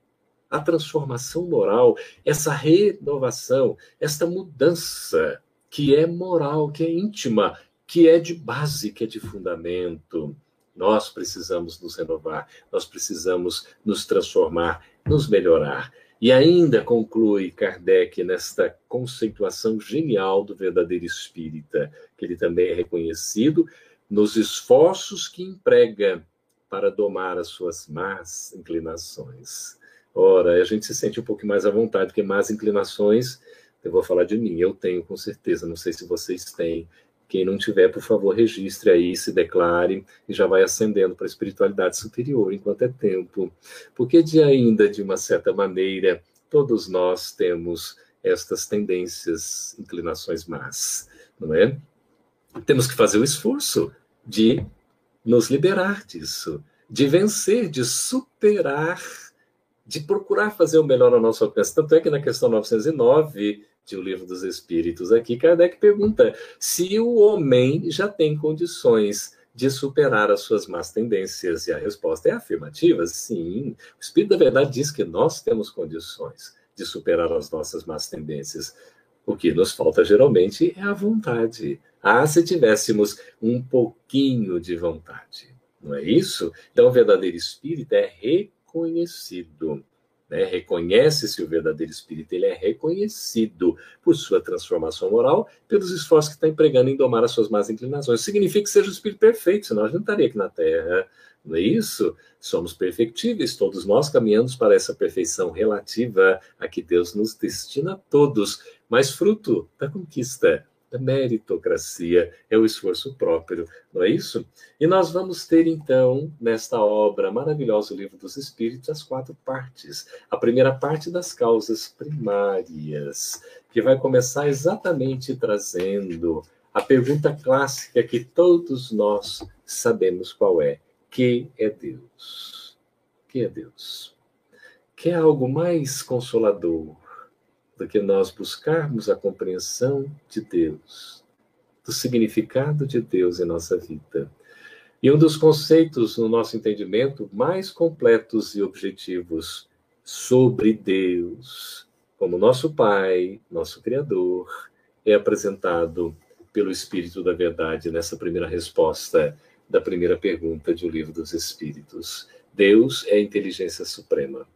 a transformação moral, essa renovação, esta mudança que é moral, que é íntima, que é de base, que é de fundamento. Nós precisamos nos renovar, nós precisamos nos transformar, nos melhorar. E ainda conclui Kardec nesta conceituação genial do verdadeiro espírita, que ele também é reconhecido nos esforços que emprega para domar as suas más inclinações. Ora, a gente se sente um pouco mais à vontade, porque mais inclinações, eu vou falar de mim, eu tenho com certeza, não sei se vocês têm. Quem não tiver, por favor, registre aí, se declare e já vai ascendendo para a espiritualidade superior enquanto é tempo. Porque de ainda, de uma certa maneira, todos nós temos estas tendências, inclinações más, não é? Temos que fazer o esforço de nos liberar disso, de vencer, de superar de procurar fazer o melhor ao nosso alcance. Tanto é que na questão 909 de O Livro dos Espíritos, aqui, Kardec pergunta se o homem já tem condições de superar as suas más tendências. E a resposta é afirmativa: sim. O Espírito da Verdade diz que nós temos condições de superar as nossas más tendências. O que nos falta geralmente é a vontade. Ah, se tivéssemos um pouquinho de vontade. Não é isso? Então, o verdadeiro espírito é reconhecido. Né? Reconhece-se o verdadeiro espírito, ele é reconhecido por sua transformação moral, pelos esforços que está empregando em domar as suas más inclinações. Significa que seja o espírito perfeito, senão a gente não estaria aqui na Terra. Não é isso? Somos perfectíveis, todos nós caminhamos para essa perfeição relativa a que Deus nos destina a todos, mas fruto da conquista da meritocracia, é o esforço próprio, não é isso? E nós vamos ter, então, nesta obra maravilhosa, o Livro dos Espíritos, as quatro partes. A primeira parte das causas primárias, que vai começar exatamente trazendo a pergunta clássica que todos nós sabemos qual é: que é Deus? Que é Deus? Que é algo mais consolador, do que nós buscarmos a compreensão de Deus, do significado de Deus em nossa vida. E um dos conceitos no nosso entendimento mais completos e objetivos sobre Deus, como nosso Pai, nosso Criador, é apresentado pelo Espírito da Verdade nessa primeira resposta da primeira pergunta de O Livro dos Espíritos. Deus é a inteligência suprema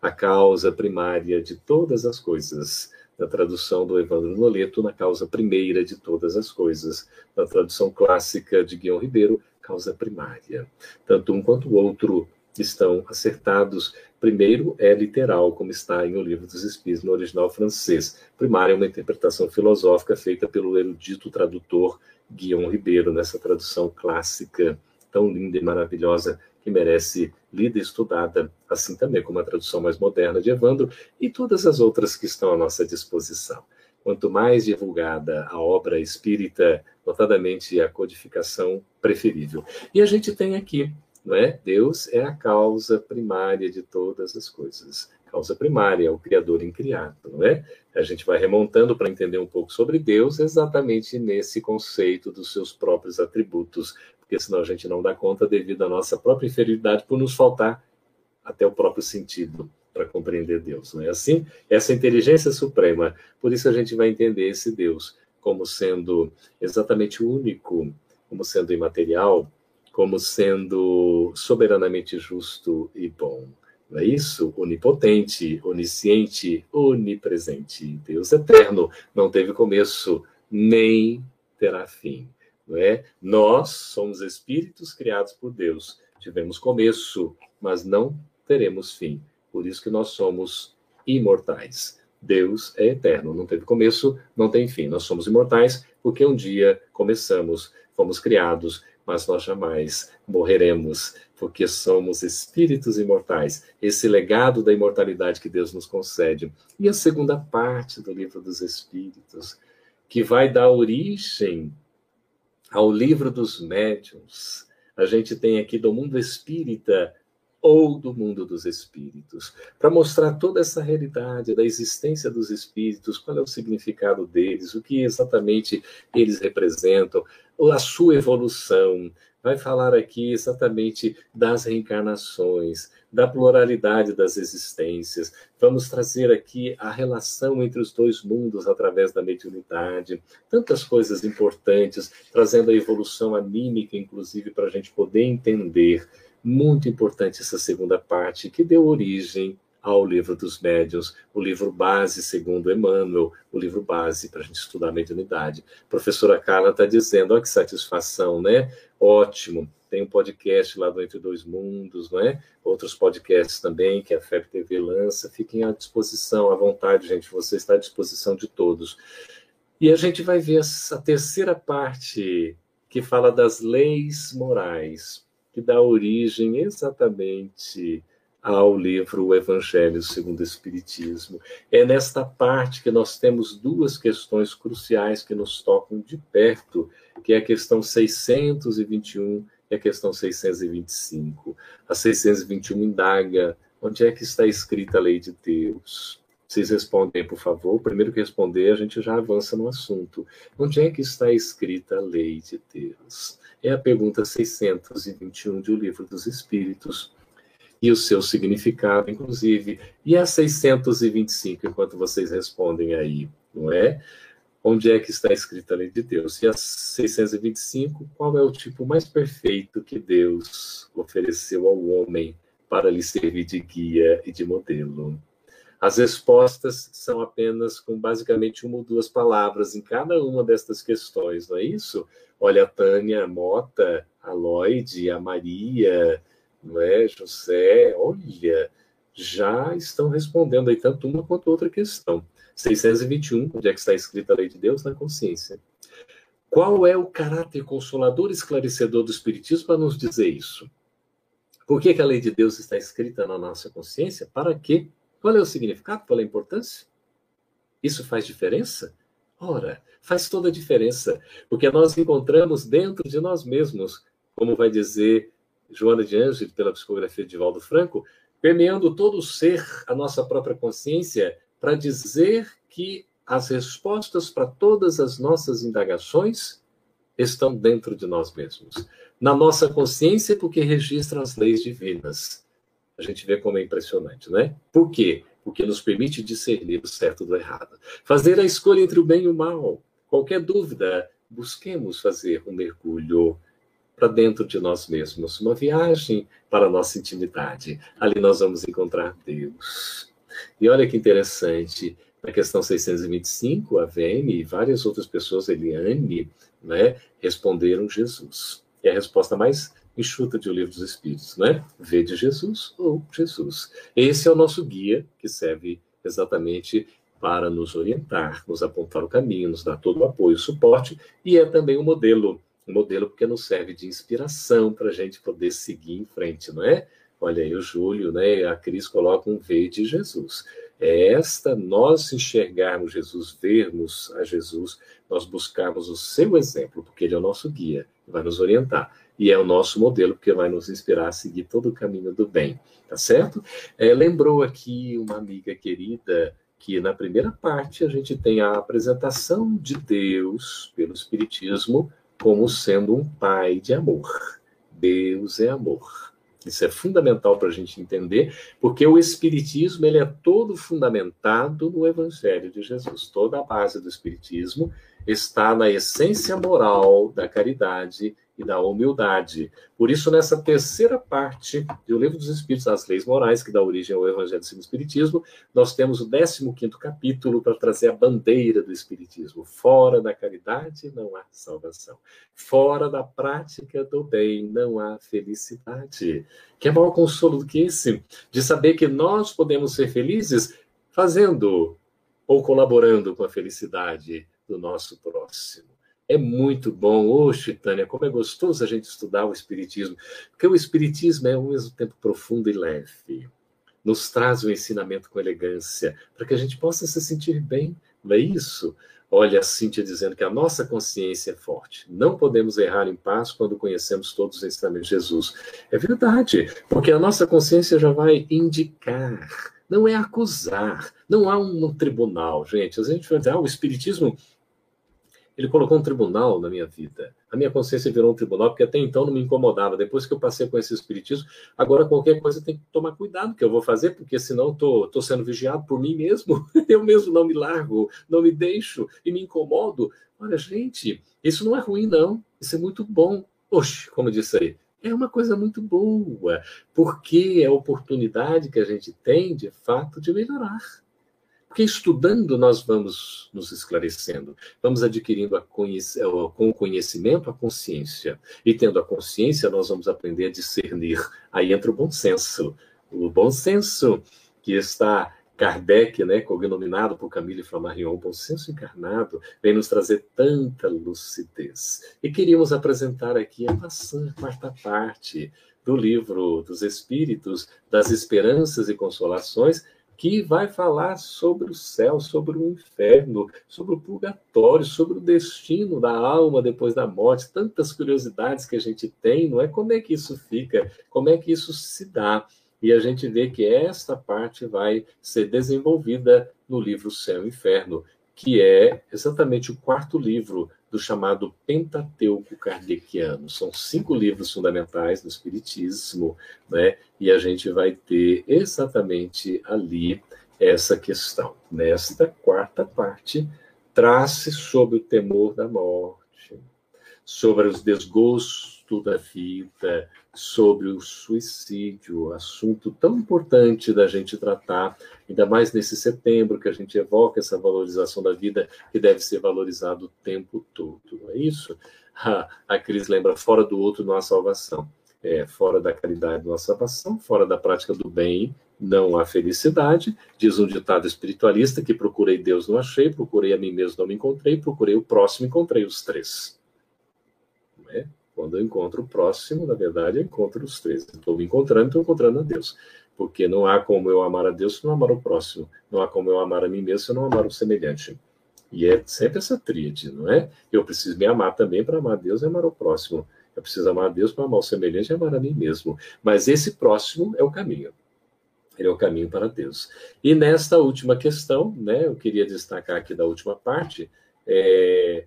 a causa primária de todas as coisas. Na tradução do Evandro Noleto, na causa primeira de todas as coisas. Na tradução clássica de Guião Ribeiro, causa primária. Tanto um quanto o outro estão acertados. Primeiro é literal, como está em O Livro dos Espíritos, no original francês. Primária é uma interpretação filosófica feita pelo erudito tradutor Guião Ribeiro, nessa tradução clássica tão linda e maravilhosa que merece lida e estudada, assim também como a tradução mais moderna de Evandro e todas as outras que estão à nossa disposição. Quanto mais divulgada a obra espírita, notadamente a codificação, preferível. E a gente tem aqui, não é? Deus é a causa primária de todas as coisas. causa primária, o Criador incriado, não é? A gente vai remontando para entender um pouco sobre Deus exatamente nesse conceito dos seus próprios atributos, porque senão a gente não dá conta devido à nossa própria inferioridade por nos faltar até o próprio sentido para compreender Deus, não é assim? Essa inteligência suprema, por isso a gente vai entender esse Deus como sendo exatamente único, como sendo imaterial, como sendo soberanamente justo e bom. Não é isso? Onipotente, onisciente, onipresente. Deus eterno, não teve começo, nem terá fim. Não é? Nós somos espíritos criados por Deus. Tivemos começo, mas não teremos fim. Por isso que nós somos imortais. Deus é eterno, não teve começo, não tem fim. Nós somos imortais porque um dia começamos, fomos criados, mas nós jamais morreremos, porque somos espíritos imortais. Esse legado da imortalidade que Deus nos concede. E a segunda parte do livro dos Espíritos, que vai dar origem ao livro dos médiuns. A gente tem aqui do mundo espírita ou do mundo dos espíritos, para mostrar toda essa realidade da existência dos espíritos, qual é o significado deles, o que exatamente eles representam, a sua evolução. Vai falar aqui exatamente das reencarnações, da pluralidade das existências. Vamos trazer aqui a relação entre os dois mundos através da mediunidade. Tantas coisas importantes, trazendo a evolução anímica, inclusive, para a gente poder entender muito importante essa segunda parte, que deu origem ao livro dos médiuns, o livro base, segundo Emmanuel, o livro base para a gente estudar a mediunidade. A professora Carla está dizendo, olha que satisfação, né? Ótimo, tem um podcast lá do Entre Dois Mundos, não é? Outros podcasts também que a FEB TV lança, fiquem à disposição, à vontade, gente, você está à disposição de todos. E a gente vai ver a terceira parte que fala das leis morais que dá origem exatamente ao livro O Evangelho segundo o Espiritismo. É nesta parte que nós temos duas questões cruciais que nos tocam de perto, que é a questão 621 e a questão 625. A 621 indaga onde é que está escrita a lei de Deus. Vocês respondem, por favor. Primeiro que responder, a gente já avança no assunto. Onde é que está escrita a lei de Deus? É a pergunta 621 de O Livro dos Espíritos e o seu significado, inclusive. E a 625, enquanto vocês respondem aí, não é? Onde é que está escrita a lei de Deus? E a 625, qual é o tipo mais perfeito que Deus ofereceu ao homem para lhe servir de guia e de modelo? As respostas são apenas com basicamente uma ou duas palavras em cada uma destas questões, não é isso? Olha, a Tânia, a Mota, a Lloyd, a Maria, não é? José, olha, já estão respondendo aí tanto uma quanto outra questão. 621, onde é que está escrita a lei de Deus? Na consciência. Qual é o caráter consolador e esclarecedor do Espiritismo para nos dizer isso? Por que, que a lei de Deus está escrita na nossa consciência? Para quê? Qual é o significado? Qual é a importância? Isso faz diferença? Ora, faz toda a diferença, porque nós encontramos dentro de nós mesmos, como vai dizer Joana de Ângelo pela psicografia de Valdo Franco, permeando todo o ser, a nossa própria consciência, para dizer que as respostas para todas as nossas indagações estão dentro de nós mesmos. Na nossa consciência, porque registra as leis divinas. A gente vê como é impressionante, né? Por quê? Porque nos permite discernir o certo do errado. Fazer a escolha entre o bem e o mal. Qualquer dúvida, busquemos fazer um mergulho para dentro de nós mesmos, uma viagem para a nossa intimidade. Ali nós vamos encontrar Deus. E olha que interessante, na questão 625, a VM e várias outras pessoas, Eliane, né, responderam Jesus. E a resposta mais enxuta de O Livro dos Espíritos, né? Vê de Jesus ou Jesus. Esse é o nosso guia que serve exatamente para nos orientar, nos apontar o caminho, nos dar todo o apoio, suporte, e é também um modelo, modelo porque nos serve de inspiração para a gente poder seguir em frente, não é? Olha aí o Júlio, né? A Cris coloca um V de Jesus. É esta nós enxergarmos Jesus, vermos a Jesus, nós buscarmos o seu exemplo, porque ele é o nosso guia, vai nos orientar e é o nosso modelo, porque vai nos inspirar a seguir todo o caminho do bem, tá certo? É, lembrou aqui uma amiga querida que na primeira parte a gente tem a apresentação de Deus pelo Espiritismo como sendo um pai de amor. Deus é amor. Isso é fundamental para a gente entender, porque o Espiritismo ele é todo fundamentado no Evangelho de Jesus. Toda a base do Espiritismo está na essência moral da caridade e da humildade. Por isso, nessa terceira parte do Livro dos Espíritos, as leis morais, que dá origem ao Evangelho segundo o Espiritismo, nós temos o 15 capítulo para trazer a bandeira do Espiritismo. Fora da caridade não há salvação. Fora da prática do bem não há felicidade. Que é maior consolo do que esse? De saber que nós podemos ser felizes fazendo ou colaborando com a felicidade do nosso próximo. É muito bom. Oxe, Tânia, como é gostoso a gente estudar o Espiritismo, porque o Espiritismo é ao mesmo tempo profundo e leve. Nos traz o ensinamento com elegância, para que a gente possa se sentir bem, não é isso? Olha a Cíntia dizendo que a nossa consciência é forte. Não podemos errar em paz quando conhecemos todos os ensinamentos de Jesus. É verdade, porque a nossa consciência já vai indicar, não é acusar, não há um, um tribunal, gente. A gente vai dizer, ah, o Espiritismo ele colocou um tribunal na minha vida. A minha consciência virou um tribunal, porque até então não me incomodava. Depois que eu passei com esse espiritismo, agora qualquer coisa tem que tomar cuidado que eu vou fazer, porque senão estou tô, tô sendo vigiado por mim mesmo. Eu mesmo não me largo, não me deixo e me incomodo. Olha, gente, isso não é ruim, não. Isso é muito bom. Oxe, como disse aí, é uma coisa muito boa, porque é a oportunidade que a gente tem, de fato, de melhorar. Porque estudando nós vamos nos esclarecendo, vamos adquirindo a conhec com o conhecimento a consciência. E tendo a consciência, nós vamos aprender a discernir. Aí entra o bom senso. O bom senso que está Kardec, né, cognominado por Camille Flammarion, o bom senso encarnado, vem nos trazer tanta lucidez. E queríamos apresentar aqui a maçã, quarta parte do livro dos Espíritos, das Esperanças e Consolações, que vai falar sobre o céu, sobre o inferno, sobre o purgatório, sobre o destino da alma depois da morte, tantas curiosidades que a gente tem, não é? Como é que isso fica? Como é que isso se dá? E a gente vê que esta parte vai ser desenvolvida no livro Céu e Inferno, que é exatamente o quarto livro do chamado Pentateuco Kardeciano. São cinco livros fundamentais do Espiritismo, né? e a gente vai ter exatamente ali essa questão. Nesta quarta parte, trace sobre o temor da morte, sobre os desgostos da vida, sobre o suicídio, assunto tão importante da gente tratar, ainda mais nesse setembro que a gente evoca essa valorização da vida que deve ser valorizado o tempo todo. Não é isso? A, Cris lembra: fora do outro não há salvação. É, fora da caridade não há salvação, fora da prática do bem não há felicidade. Diz um ditado espiritualista que procurei Deus, não achei, procurei a mim mesmo, não me encontrei, procurei o próximo, encontrei os três. É? Quando eu encontro o próximo, na verdade, eu encontro os três. Estou me encontrando, estou encontrando a Deus. Porque não há como eu amar a Deus se não amar o próximo. Não há como eu amar a mim mesmo se não amar o semelhante. E é sempre essa tríade, não é? Eu preciso me amar também para amar a Deus e amar o próximo. Eu preciso amar a Deus para amar o semelhante e amar a mim mesmo. Mas esse próximo é o caminho. Ele é o caminho para Deus. E nesta última questão, né, eu queria destacar aqui da última parte, é,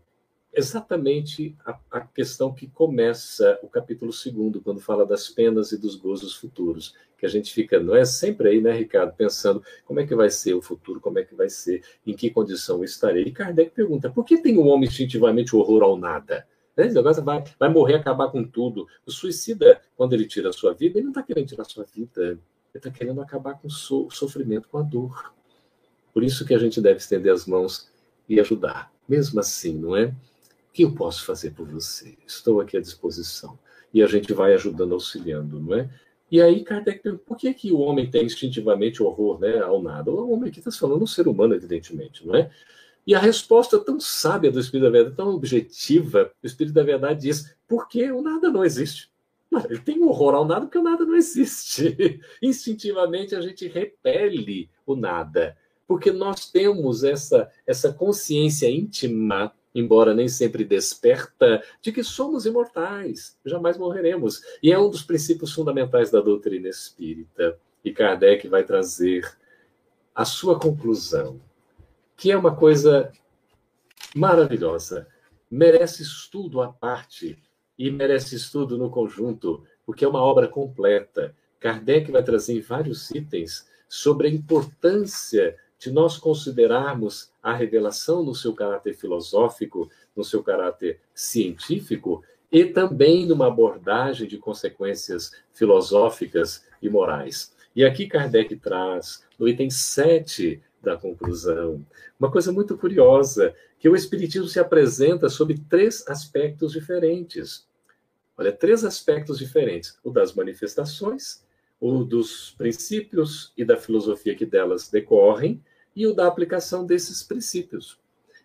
exatamente a, a, questão que começa o capítulo segundo, quando fala das penas e dos gozos futuros, que a gente fica, não é sempre aí, né, Ricardo, pensando como é que vai ser o futuro, como é que vai ser, em que condição eu estarei. E Kardec pergunta, por que tem o um homem instintivamente horror ao nada? Né? Esse negócio vai, vai morrer, acabar com tudo. O suicida, quando ele tira a sua vida, ele não está querendo tirar a sua vida, ele está querendo acabar com o so, sofrimento, com a dor. Por isso que a gente deve estender as mãos e ajudar, mesmo assim, não é? O que eu posso fazer por você? Estou aqui à disposição. E a gente vai ajudando, auxiliando, não é? E aí Kardec pergunta, por que, que o homem tem instintivamente horror né, ao nada? O homem aqui está falando um ser humano, evidentemente, não é? E a resposta tão sábia do Espírito da Verdade, tão objetiva, o Espírito da Verdade diz, porque o nada não existe. Ele tem horror ao nada porque o nada não existe. Instintivamente a gente repele o nada, porque nós temos essa, essa consciência íntima embora nem sempre desperta, de que somos imortais, jamais morreremos. E é um dos princípios fundamentais da doutrina espírita. E Kardec vai trazer a sua conclusão, que é uma coisa maravilhosa. Merece estudo à parte e merece estudo no conjunto, porque é uma obra completa. Kardec vai trazer vários itens sobre a importância de nós considerarmos a revelação no seu caráter filosófico, no seu caráter científico, e também numa abordagem de consequências filosóficas e morais. E aqui Kardec traz, no item 7 da conclusão, uma coisa muito curiosa, que o Espiritismo se apresenta sob três aspectos diferentes. Olha, três aspectos diferentes: o das manifestações, o dos princípios e da filosofia que delas decorrem, e o da aplicação desses princípios.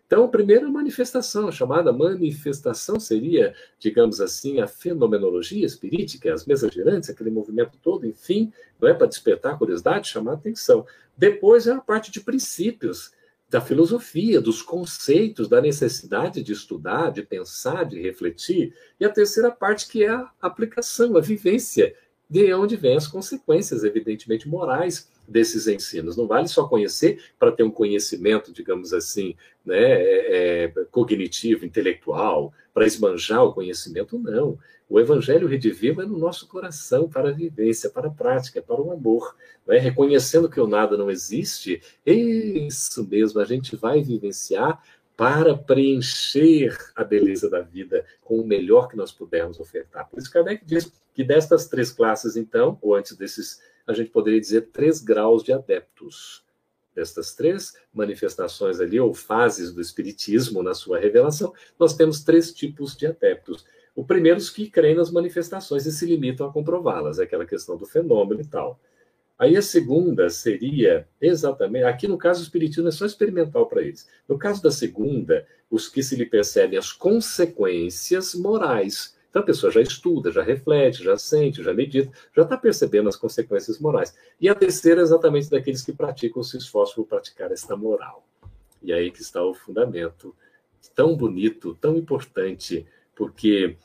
Então, a primeira manifestação, a chamada manifestação, seria, digamos assim, a fenomenologia espirítica, as mesas girantes, aquele movimento todo, enfim, não é para despertar curiosidade, chamar atenção. Depois é a parte de princípios, da filosofia, dos conceitos, da necessidade de estudar, de pensar, de refletir. E a terceira parte, que é a aplicação, a vivência, de onde vêm as consequências, evidentemente, morais desses ensinos. Não vale só conhecer para ter um conhecimento, digamos assim, né, é, é, cognitivo, intelectual, para esbanjar o conhecimento, não. O Evangelho redivivo é no nosso coração, para a vivência, para a prática, para o amor. Né? Reconhecendo que o nada não existe, isso mesmo, a gente vai vivenciar para preencher a beleza da vida com o melhor que nós pudermos ofertar. Por isso, Kardec diz que destas três classes, então, ou antes desses a gente poderia dizer três graus de adeptos. Destas três manifestações ali, ou fases do Espiritismo na sua revelação, nós temos três tipos de adeptos. O primeiro, os que creem nas manifestações e se limitam a comprová-las, é aquela questão do fenômeno e tal. Aí a segunda seria exatamente. Aqui no caso, o Espiritismo é só experimental para eles. No caso da segunda, os que se lhe percebem as consequências morais então a pessoa já estuda, já reflete, já sente, já medita, já está percebendo as consequências morais. E a terceira é exatamente daqueles que praticam, se esforçam por praticar esta moral. E aí que está o fundamento tão bonito, tão importante, porque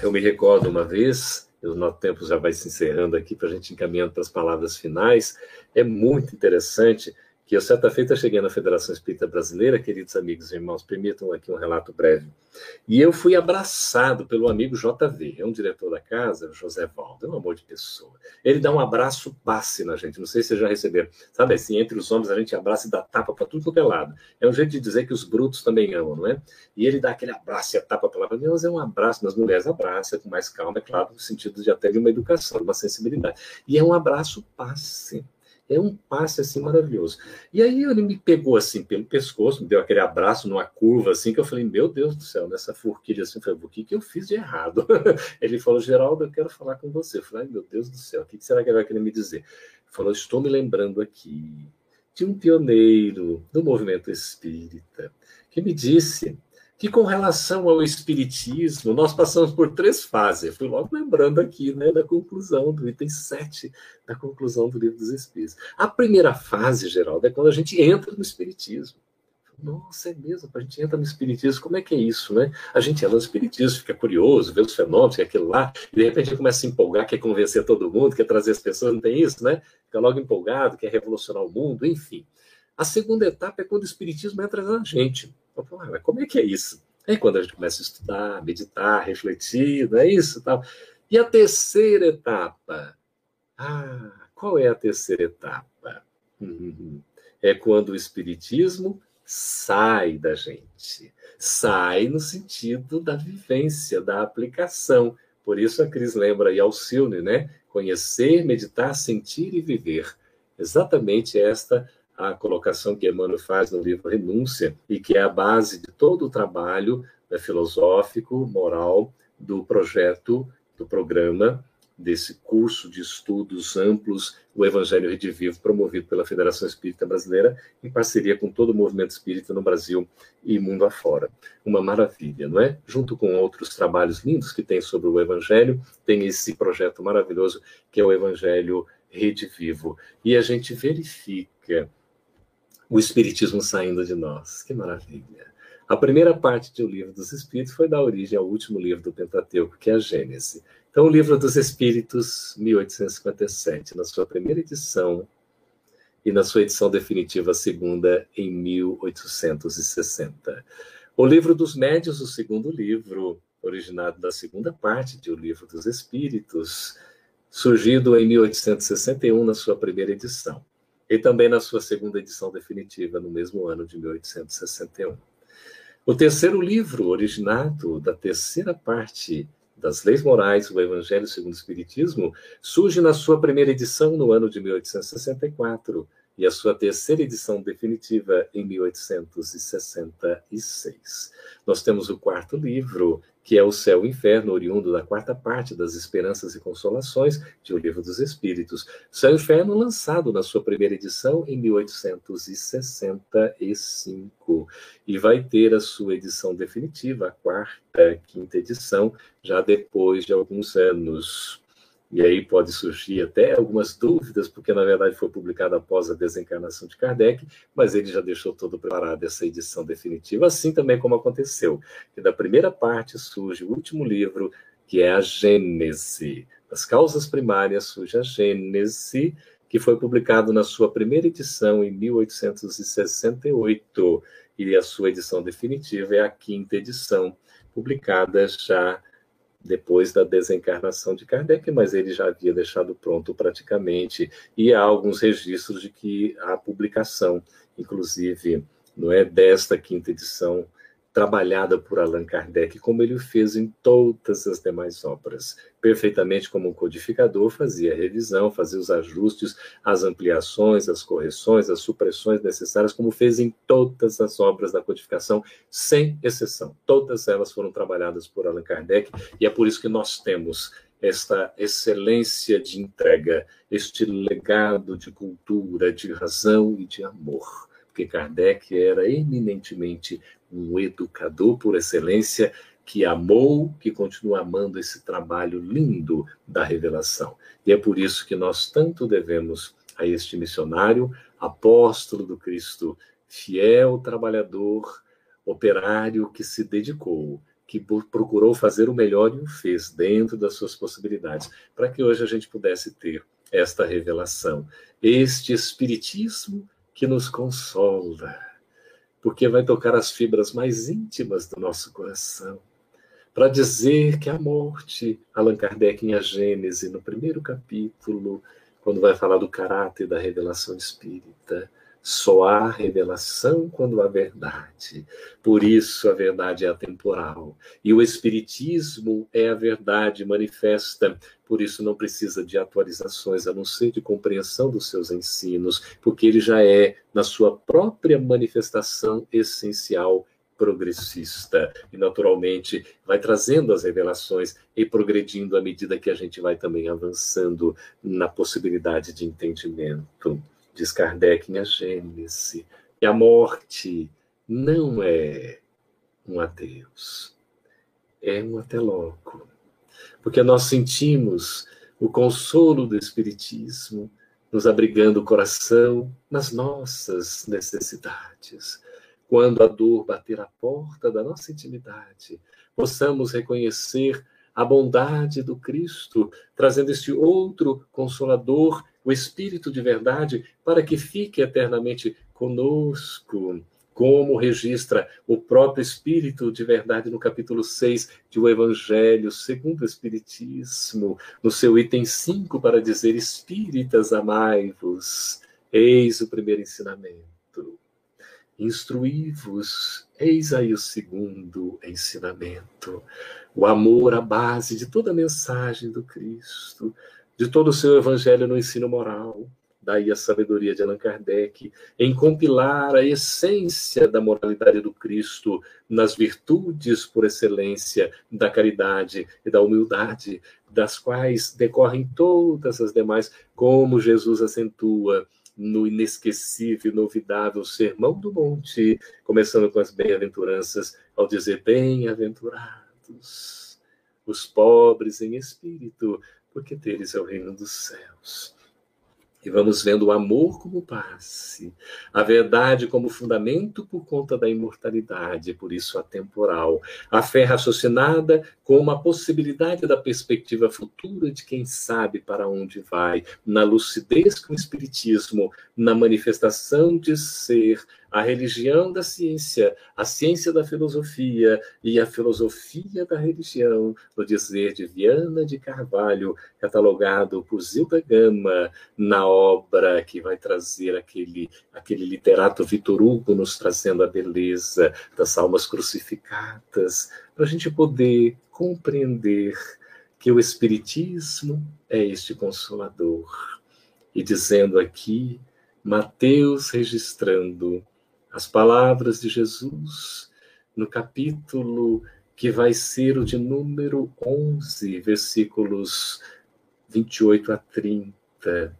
eu me recordo uma vez, o nosso tempo já vai se encerrando aqui para a gente encaminhando para as palavras finais, é muito interessante que eu certa feita cheguei na Federação Espírita Brasileira, queridos amigos e irmãos, permitam aqui um relato breve. E eu fui abraçado pelo amigo JV, é um diretor da casa, José Valdo, é um amor de pessoa. Ele dá um abraço passe na gente, não sei se vocês já receberam. Sabe assim, entre os homens a gente abraça e dá tapa para tudo quanto é lado. É um jeito de dizer que os brutos também amam, não é? E ele dá aquele abraço e a tapa para lá, mas é um abraço nas mulheres, abraça com mais calma, é claro, no sentido de até de uma educação, de uma sensibilidade. E é um abraço passe. É um passe assim maravilhoso. E aí ele me pegou assim pelo pescoço, me deu aquele abraço numa curva assim, que eu falei, meu Deus do céu, nessa forquilha assim, eu falei, o que, que eu fiz de errado? ele falou, Geraldo, eu quero falar com você. Eu falei, meu Deus do céu, o que será que ele vai querer me dizer? Ele falou, estou me lembrando aqui de um pioneiro do movimento espírita que me disse que com relação ao espiritismo, nós passamos por três fases. Eu fui logo lembrando aqui, né, da conclusão do item 7 da conclusão do livro dos espíritos. A primeira fase, Geraldo, é quando a gente entra no espiritismo. Nossa, é mesmo, a gente entra no espiritismo, como é que é isso, né? A gente entra no espiritismo, fica curioso, vê os fenômenos, que é aquilo lá, e de repente começa a se empolgar, quer convencer todo mundo, quer trazer as pessoas, não tem isso, né? Fica logo empolgado, quer revolucionar o mundo, enfim. A segunda etapa é quando o espiritismo entra na gente. Então, mas como é que é isso? É quando a gente começa a estudar, meditar, refletir, não é isso? Tal. E a terceira etapa? Ah, qual é a terceira etapa? Uhum. É quando o Espiritismo sai da gente. Sai no sentido da vivência, da aplicação. Por isso a Cris lembra aí Alcione, né? Conhecer, meditar, sentir e viver. Exatamente esta a colocação que Emmanuel faz no livro Renúncia, e que é a base de todo o trabalho né, filosófico, moral, do projeto, do programa, desse curso de estudos amplos, o Evangelho Redivivo, promovido pela Federação Espírita Brasileira, em parceria com todo o movimento espírita no Brasil e mundo afora. Uma maravilha, não é? Junto com outros trabalhos lindos que tem sobre o Evangelho, tem esse projeto maravilhoso que é o Evangelho Redivivo. E a gente verifica o Espiritismo saindo de nós. Que maravilha! A primeira parte do livro dos Espíritos foi dar origem ao último livro do Pentateuco, que é a Gênese. Então, o livro dos Espíritos, 1857, na sua primeira edição, e na sua edição definitiva, a segunda, em 1860. O livro dos Médios, o segundo livro, originado da segunda parte de O Livro dos Espíritos, surgido em 1861 na sua primeira edição, e também na sua segunda edição definitiva, no mesmo ano de 1861. O terceiro livro, originado da terceira parte das Leis Morais, o Evangelho segundo o Espiritismo, surge na sua primeira edição no ano de 1864 e a sua terceira edição definitiva em 1866. Nós temos o quarto livro, que é o Céu e o Inferno, oriundo da quarta parte das Esperanças e Consolações de O Livro dos Espíritos. Céu e Inferno, lançado na sua primeira edição em 1865, e vai ter a sua edição definitiva, a quarta, quinta edição, já depois de alguns anos. E aí pode surgir até algumas dúvidas, porque na verdade foi publicado após a desencarnação de Kardec, mas ele já deixou todo preparado essa edição definitiva, assim também como aconteceu, que da primeira parte surge o último livro, que é a Gênese. Das causas primárias surge a Gênese, que foi publicado na sua primeira edição em 1868, e a sua edição definitiva é a quinta edição, publicada já depois da desencarnação de Kardec, mas ele já havia deixado pronto praticamente, e há alguns registros de que a publicação, inclusive, não é desta quinta edição, trabalhada por Allan Kardec, como ele fez em todas as demais obras. Perfeitamente como um codificador, fazia a revisão, fazia os ajustes, as ampliações, as correções, as supressões necessárias, como fez em todas as obras da codificação, sem exceção. Todas elas foram trabalhadas por Allan Kardec, e é por isso que nós temos esta excelência de entrega, este legado de cultura, de razão e de amor porque Kardec era eminentemente um educador por excelência que amou, que continua amando esse trabalho lindo da revelação. E é por isso que nós tanto devemos a este missionário, apóstolo do Cristo, fiel trabalhador, operário que se dedicou, que procurou fazer o melhor e o fez dentro das suas possibilidades, para que hoje a gente pudesse ter esta revelação, este espiritismo que nos consola, porque vai tocar as fibras mais íntimas do nosso coração, para dizer que a morte, Allan Kardec em A Gênese, no primeiro capítulo, quando vai falar do caráter da revelação espírita, só há revelação quando há verdade. Por isso a verdade é atemporal. E o Espiritismo é a verdade manifesta. Por isso não precisa de atualizações, a não ser de compreensão dos seus ensinos, porque ele já é, na sua própria manifestação essencial, progressista e naturalmente vai trazendo as revelações e progredindo à medida que a gente vai também avançando na possibilidade de entendimento diz Kardec A Gênese, que a morte não é um adeus, é um até logo. Porque nós sentimos o consolo do Espiritismo nos abrigando o coração nas nossas necessidades. Quando a dor bater a porta da nossa intimidade, possamos reconhecer a bondade do Cristo, trazendo este outro consolador o Espírito de verdade, para que fique eternamente conosco, como registra o próprio Espírito de verdade no capítulo 6 de O Evangelho segundo o Espiritismo, no seu item 5, para dizer: Espíritas, amai-vos. Eis o primeiro ensinamento. Instruí-vos, eis aí o segundo ensinamento. O amor, a base de toda a mensagem do Cristo de todo o seu evangelho no ensino moral. Daí a sabedoria de Allan Kardec em compilar a essência da moralidade do Cristo nas virtudes por excelência da caridade e da humildade, das quais decorrem todas as demais, como Jesus acentua no inesquecível, novidável Sermão do Monte, começando com as bem-aventuranças, ao dizer: Bem-aventurados os pobres em espírito, porque deles é o reino dos céus. E vamos vendo o amor como base, a verdade como fundamento por conta da imortalidade, por isso atemporal, a fé raciocinada como a possibilidade da perspectiva futura de quem sabe para onde vai, na lucidez com o Espiritismo, na manifestação de ser a religião da ciência, a ciência da filosofia e a filosofia da religião, no dizer de Viana de Carvalho, catalogado por Zilda Gama, na obra que vai trazer aquele, aquele literato Vitor Hugo nos trazendo a beleza das almas crucificadas, para a gente poder compreender que o Espiritismo é este consolador. E dizendo aqui, Mateus registrando as palavras de Jesus no capítulo que vai ser o de número 11, versículos 28 a 30,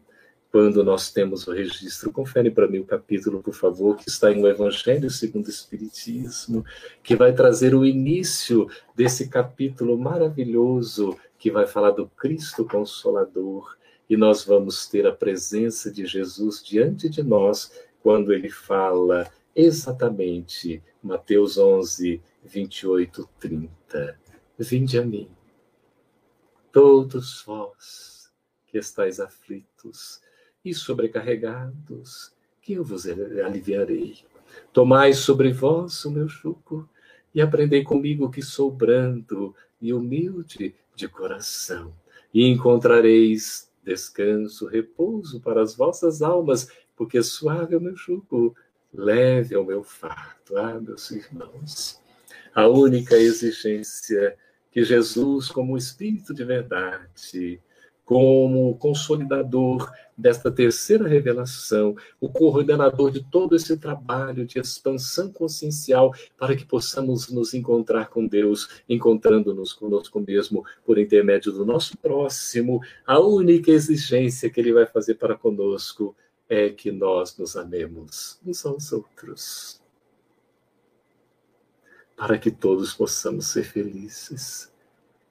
quando nós temos o registro. Confere para mim o capítulo, por favor, que está em o Evangelho segundo o Espiritismo, que vai trazer o início desse capítulo maravilhoso que vai falar do Cristo Consolador. E nós vamos ter a presença de Jesus diante de nós quando ele fala exatamente Mateus 11, 28, 30. Vinde a mim, todos vós que estáis aflitos e sobrecarregados, que eu vos aliviarei. Tomai sobre vós o meu jugo e aprendei comigo que sou brando e humilde de coração, e encontrareis descanso, repouso para as vossas almas, porque suave é o meu jugo leve ao meu fardo. Ah, meus irmãos, a única exigência que Jesus, como Espírito de verdade, como consolidador desta terceira revelação, o coordenador de todo esse trabalho de expansão consciencial para que possamos nos encontrar com Deus, encontrando-nos conosco mesmo por intermédio do nosso próximo, a única exigência que ele vai fazer para conosco é que nós nos amemos uns aos outros, para que todos possamos ser felizes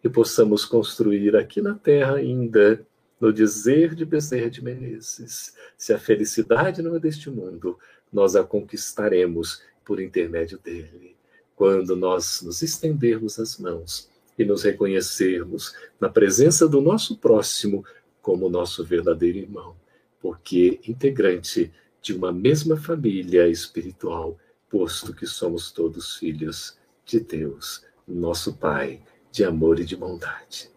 e possamos construir aqui na terra ainda, no dizer de Bezerra de Menezes, se a felicidade não é deste mundo, nós a conquistaremos por intermédio dele, quando nós nos estendermos as mãos e nos reconhecermos na presença do nosso próximo como nosso verdadeiro irmão porque integrante de uma mesma família espiritual, posto que somos todos filhos de Deus, nosso Pai, de amor e de bondade.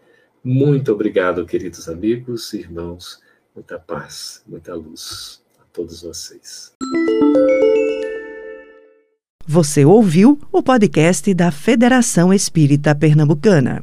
Muito obrigado, queridos amigos e irmãos. Muita paz, muita luz a todos vocês. Você ouviu o podcast da Federação Espírita Pernambucana.